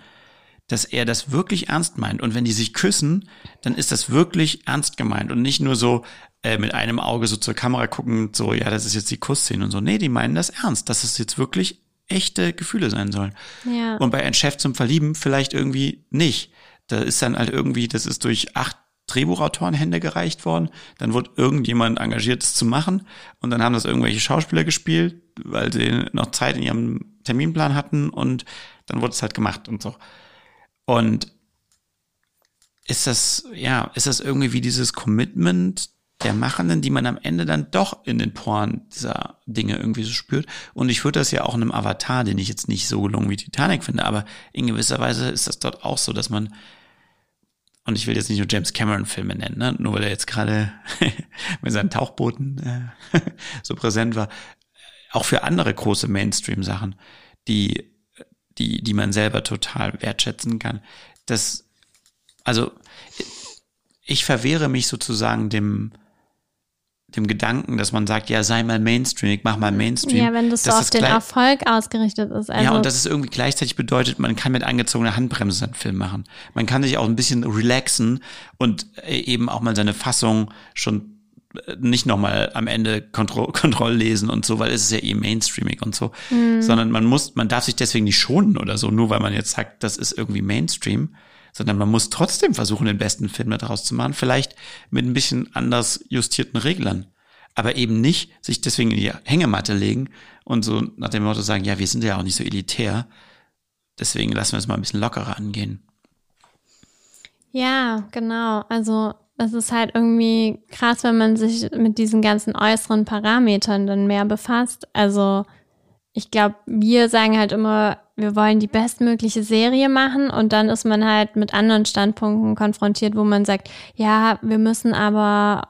dass er das wirklich ernst meint. Und wenn die sich küssen, dann ist das wirklich ernst gemeint und nicht nur so äh, mit einem Auge so zur Kamera gucken, so, ja, das ist jetzt die Kussszene und so. Nee, die meinen das ernst, dass es jetzt wirklich echte Gefühle sein sollen. Ja. Und bei ein Chef zum Verlieben vielleicht irgendwie nicht. Da ist dann halt irgendwie, das ist durch acht Drehbuchautoren Hände gereicht worden. Dann wurde irgendjemand engagiert, es zu machen. Und dann haben das irgendwelche Schauspieler gespielt, weil sie noch Zeit in ihrem Terminplan hatten. Und dann wurde es halt gemacht und so. Und ist das, ja, ist das irgendwie wie dieses Commitment der Machenden, die man am Ende dann doch in den Poren dieser Dinge irgendwie so spürt. Und ich würde das ja auch in einem Avatar, den ich jetzt nicht so gelungen wie Titanic finde, aber in gewisser Weise ist das dort auch so, dass man und ich will jetzt nicht nur James Cameron Filme nennen, ne? nur weil er jetzt gerade mit seinen Tauchbooten äh, so präsent war, auch für andere große Mainstream-Sachen, die, die, die man selber total wertschätzen kann. Das, also, ich verwehre mich sozusagen dem, dem Gedanken, dass man sagt, ja, sei mal Mainstream, ich mach mal Mainstream. Ja, wenn das so auf den Erfolg ausgerichtet ist. Also ja, und das ist irgendwie gleichzeitig bedeutet, man kann mit angezogener Handbremse einen Film machen. Man kann sich auch ein bisschen relaxen und äh, eben auch mal seine Fassung schon nicht nochmal am Ende Kontroll, Kontroll lesen und so, weil es ist ja eh Mainstreaming und so, mhm. sondern man muss, man darf sich deswegen nicht schonen oder so, nur weil man jetzt sagt, das ist irgendwie Mainstream, sondern man muss trotzdem versuchen, den besten Film daraus zu machen, vielleicht mit ein bisschen anders justierten Reglern. Aber eben nicht sich deswegen in die Hängematte legen und so nach dem Motto sagen, ja, wir sind ja auch nicht so elitär, deswegen lassen wir es mal ein bisschen lockerer angehen. Ja, genau. Also es ist halt irgendwie krass, wenn man sich mit diesen ganzen äußeren Parametern dann mehr befasst. Also ich glaube, wir sagen halt immer, wir wollen die bestmögliche Serie machen und dann ist man halt mit anderen Standpunkten konfrontiert, wo man sagt, ja, wir müssen aber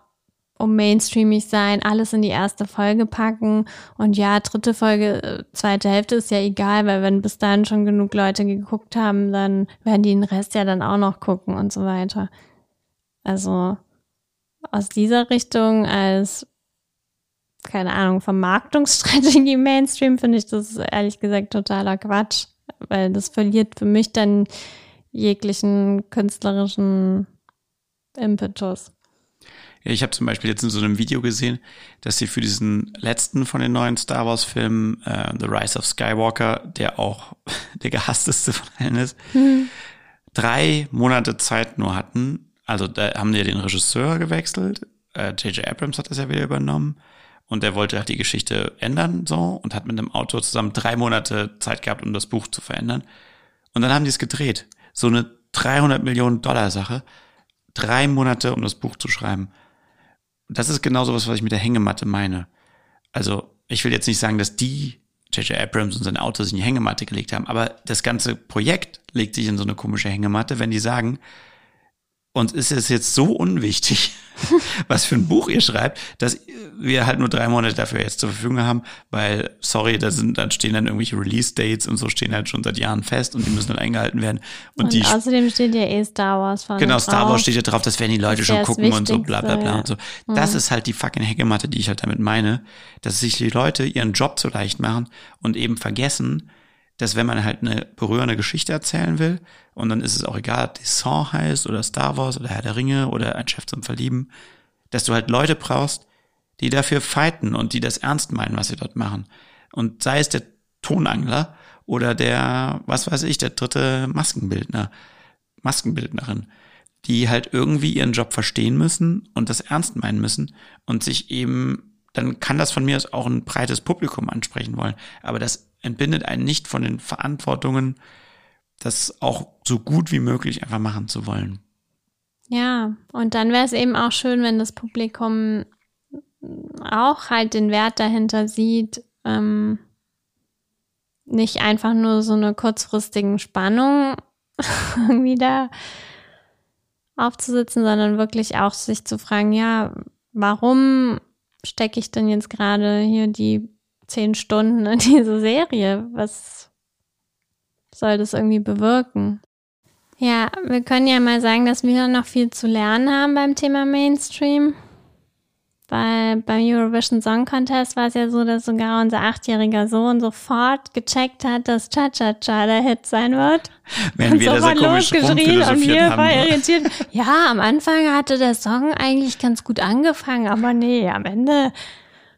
um mainstreamig sein, alles in die erste Folge packen und ja, dritte Folge, äh, zweite Hälfte ist ja egal, weil wenn bis dahin schon genug Leute geguckt haben, dann werden die den Rest ja dann auch noch gucken und so weiter. Also aus dieser Richtung als keine Ahnung, Vermarktungsstrategie Mainstream, finde ich das ehrlich gesagt totaler Quatsch, weil das verliert für mich dann jeglichen künstlerischen Impetus. Ich habe zum Beispiel jetzt in so einem Video gesehen, dass sie für diesen letzten von den neuen Star Wars Filmen, äh, The Rise of Skywalker, der auch der gehassteste von allen ist, hm. drei Monate Zeit nur hatten. Also da haben die ja den Regisseur gewechselt. J.J. Äh, Abrams hat das ja wieder übernommen und er wollte halt die Geschichte ändern so und hat mit einem Autor zusammen drei Monate Zeit gehabt, um das Buch zu verändern. Und dann haben die es gedreht. So eine 300 Millionen Dollar Sache. Drei Monate, um das Buch zu schreiben. Das ist genau sowas, was ich mit der Hängematte meine. Also, ich will jetzt nicht sagen, dass die J.J. Abrams und sein Autor sich in die Hängematte gelegt haben, aber das ganze Projekt legt sich in so eine komische Hängematte, wenn die sagen, uns ist es jetzt so unwichtig, was für ein Buch ihr schreibt, dass wir halt nur drei Monate dafür jetzt zur Verfügung haben, weil, sorry, da sind, dann stehen dann irgendwelche Release-Dates und so stehen halt schon seit Jahren fest und die müssen dann eingehalten werden. Und, und die, außerdem steht ja eh Star Wars von Genau, Star Wars steht ja drauf, das werden die Leute schon gucken und so bla bla bla ja. und so. Das mhm. ist halt die fucking Hängematte, die ich halt damit meine, dass sich die Leute ihren Job so leicht machen und eben vergessen, dass wenn man halt eine berührende Geschichte erzählen will, und dann ist es auch egal, ob die Song heißt oder Star Wars oder Herr der Ringe oder ein Chef zum Verlieben, dass du halt Leute brauchst, die dafür fighten und die das ernst meinen, was sie dort machen. Und sei es der Tonangler oder der, was weiß ich, der dritte Maskenbildner, Maskenbildnerin, die halt irgendwie ihren Job verstehen müssen und das ernst meinen müssen und sich eben, dann kann das von mir aus auch ein breites Publikum ansprechen wollen. Aber das entbindet einen nicht von den Verantwortungen, das auch so gut wie möglich einfach machen zu wollen. Ja, und dann wäre es eben auch schön, wenn das Publikum auch halt den Wert dahinter sieht, ähm, nicht einfach nur so eine kurzfristigen Spannung da aufzusitzen, sondern wirklich auch sich zu fragen, ja, warum stecke ich denn jetzt gerade hier die zehn Stunden in diese Serie? Was soll das irgendwie bewirken? Ja, wir können ja mal sagen, dass wir noch viel zu lernen haben beim Thema Mainstream. Weil beim Eurovision Song Contest war es ja so, dass sogar unser achtjähriger Sohn sofort gecheckt hat, dass Cha-Cha-Cha der Hit sein wird. Während wir sofort losgeschrien und wir voll irritiert. Ja, am Anfang hatte der Song eigentlich ganz gut angefangen, aber nee, am Ende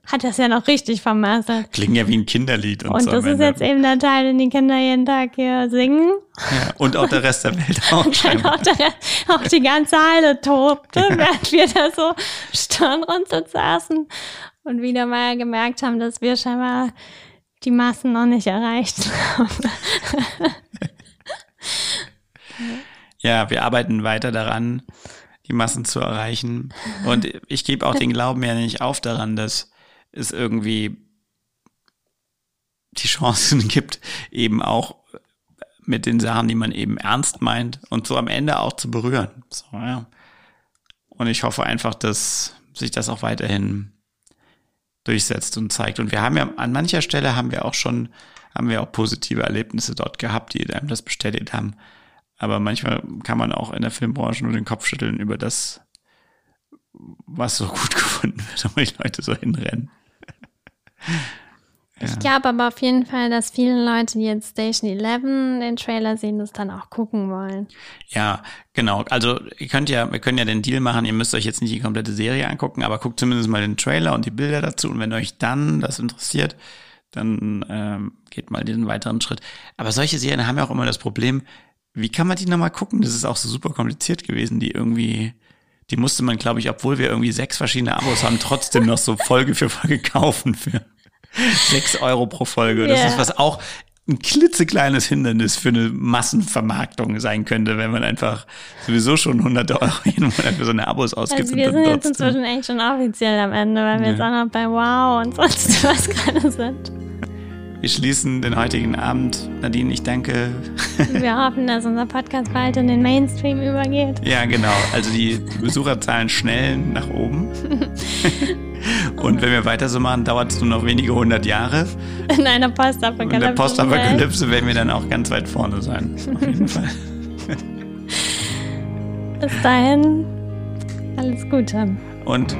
hat das ja noch richtig vermasselt. Klingen ja wie ein Kinderlied. Und, Und so das ist jetzt eben der Teil, den die Kinder jeden Tag hier singen. Ja, und auch der Rest der Welt auch. Auch, der, auch die ganze Halle tobte, während wir da so stirnrunzelnd saßen und wieder mal gemerkt haben, dass wir scheinbar die Massen noch nicht erreicht haben. Ja, wir arbeiten weiter daran, die Massen zu erreichen. Und ich gebe auch den Glauben ja nicht auf daran, dass es irgendwie die Chancen gibt, eben auch mit den Sachen, die man eben ernst meint und so am Ende auch zu berühren. So, ja. Und ich hoffe einfach, dass sich das auch weiterhin durchsetzt und zeigt. Und wir haben ja an mancher Stelle haben wir auch schon, haben wir auch positive Erlebnisse dort gehabt, die einem das bestätigt haben. Aber manchmal kann man auch in der Filmbranche nur den Kopf schütteln über das, was so gut gefunden wird, wo die Leute so hinrennen. Ich glaube aber auf jeden Fall, dass viele Leute, die jetzt Station 11 den Trailer sehen, das dann auch gucken wollen. Ja, genau. Also ihr könnt ja, wir können ja den Deal machen, ihr müsst euch jetzt nicht die komplette Serie angucken, aber guckt zumindest mal den Trailer und die Bilder dazu. Und wenn euch dann das interessiert, dann ähm, geht mal diesen weiteren Schritt. Aber solche Serien haben ja auch immer das Problem, wie kann man die nochmal gucken? Das ist auch so super kompliziert gewesen, die irgendwie, die musste man, glaube ich, obwohl wir irgendwie sechs verschiedene Abos haben, trotzdem noch so Folge für Folge kaufen für sechs Euro pro Folge. Das Ja. ist was auch ein klitzekleines Hindernis für eine Massenvermarktung sein könnte, wenn man einfach sowieso schon hunderte Euro jeden Monat für so eine Abos ausgibt. Also wir sind jetzt trotzdem- inzwischen echt schon offiziell am Ende, weil wir Ja. jetzt auch noch bei Wow und sonst was gerade sind. Wir schließen den heutigen Abend. Nadine, ich danke. Wir hoffen, dass unser Podcast bald in den Mainstream übergeht. Ja, genau. Also die Besucherzahlen schnellen nach oben. Und wenn wir weiter so machen, dauert es nur noch wenige hundert Jahre. In einer In Postapokalypse. der Postapokalypse werden wir dann auch ganz weit vorne sein. Auf jeden Fall. Bis dahin, alles Gute. Und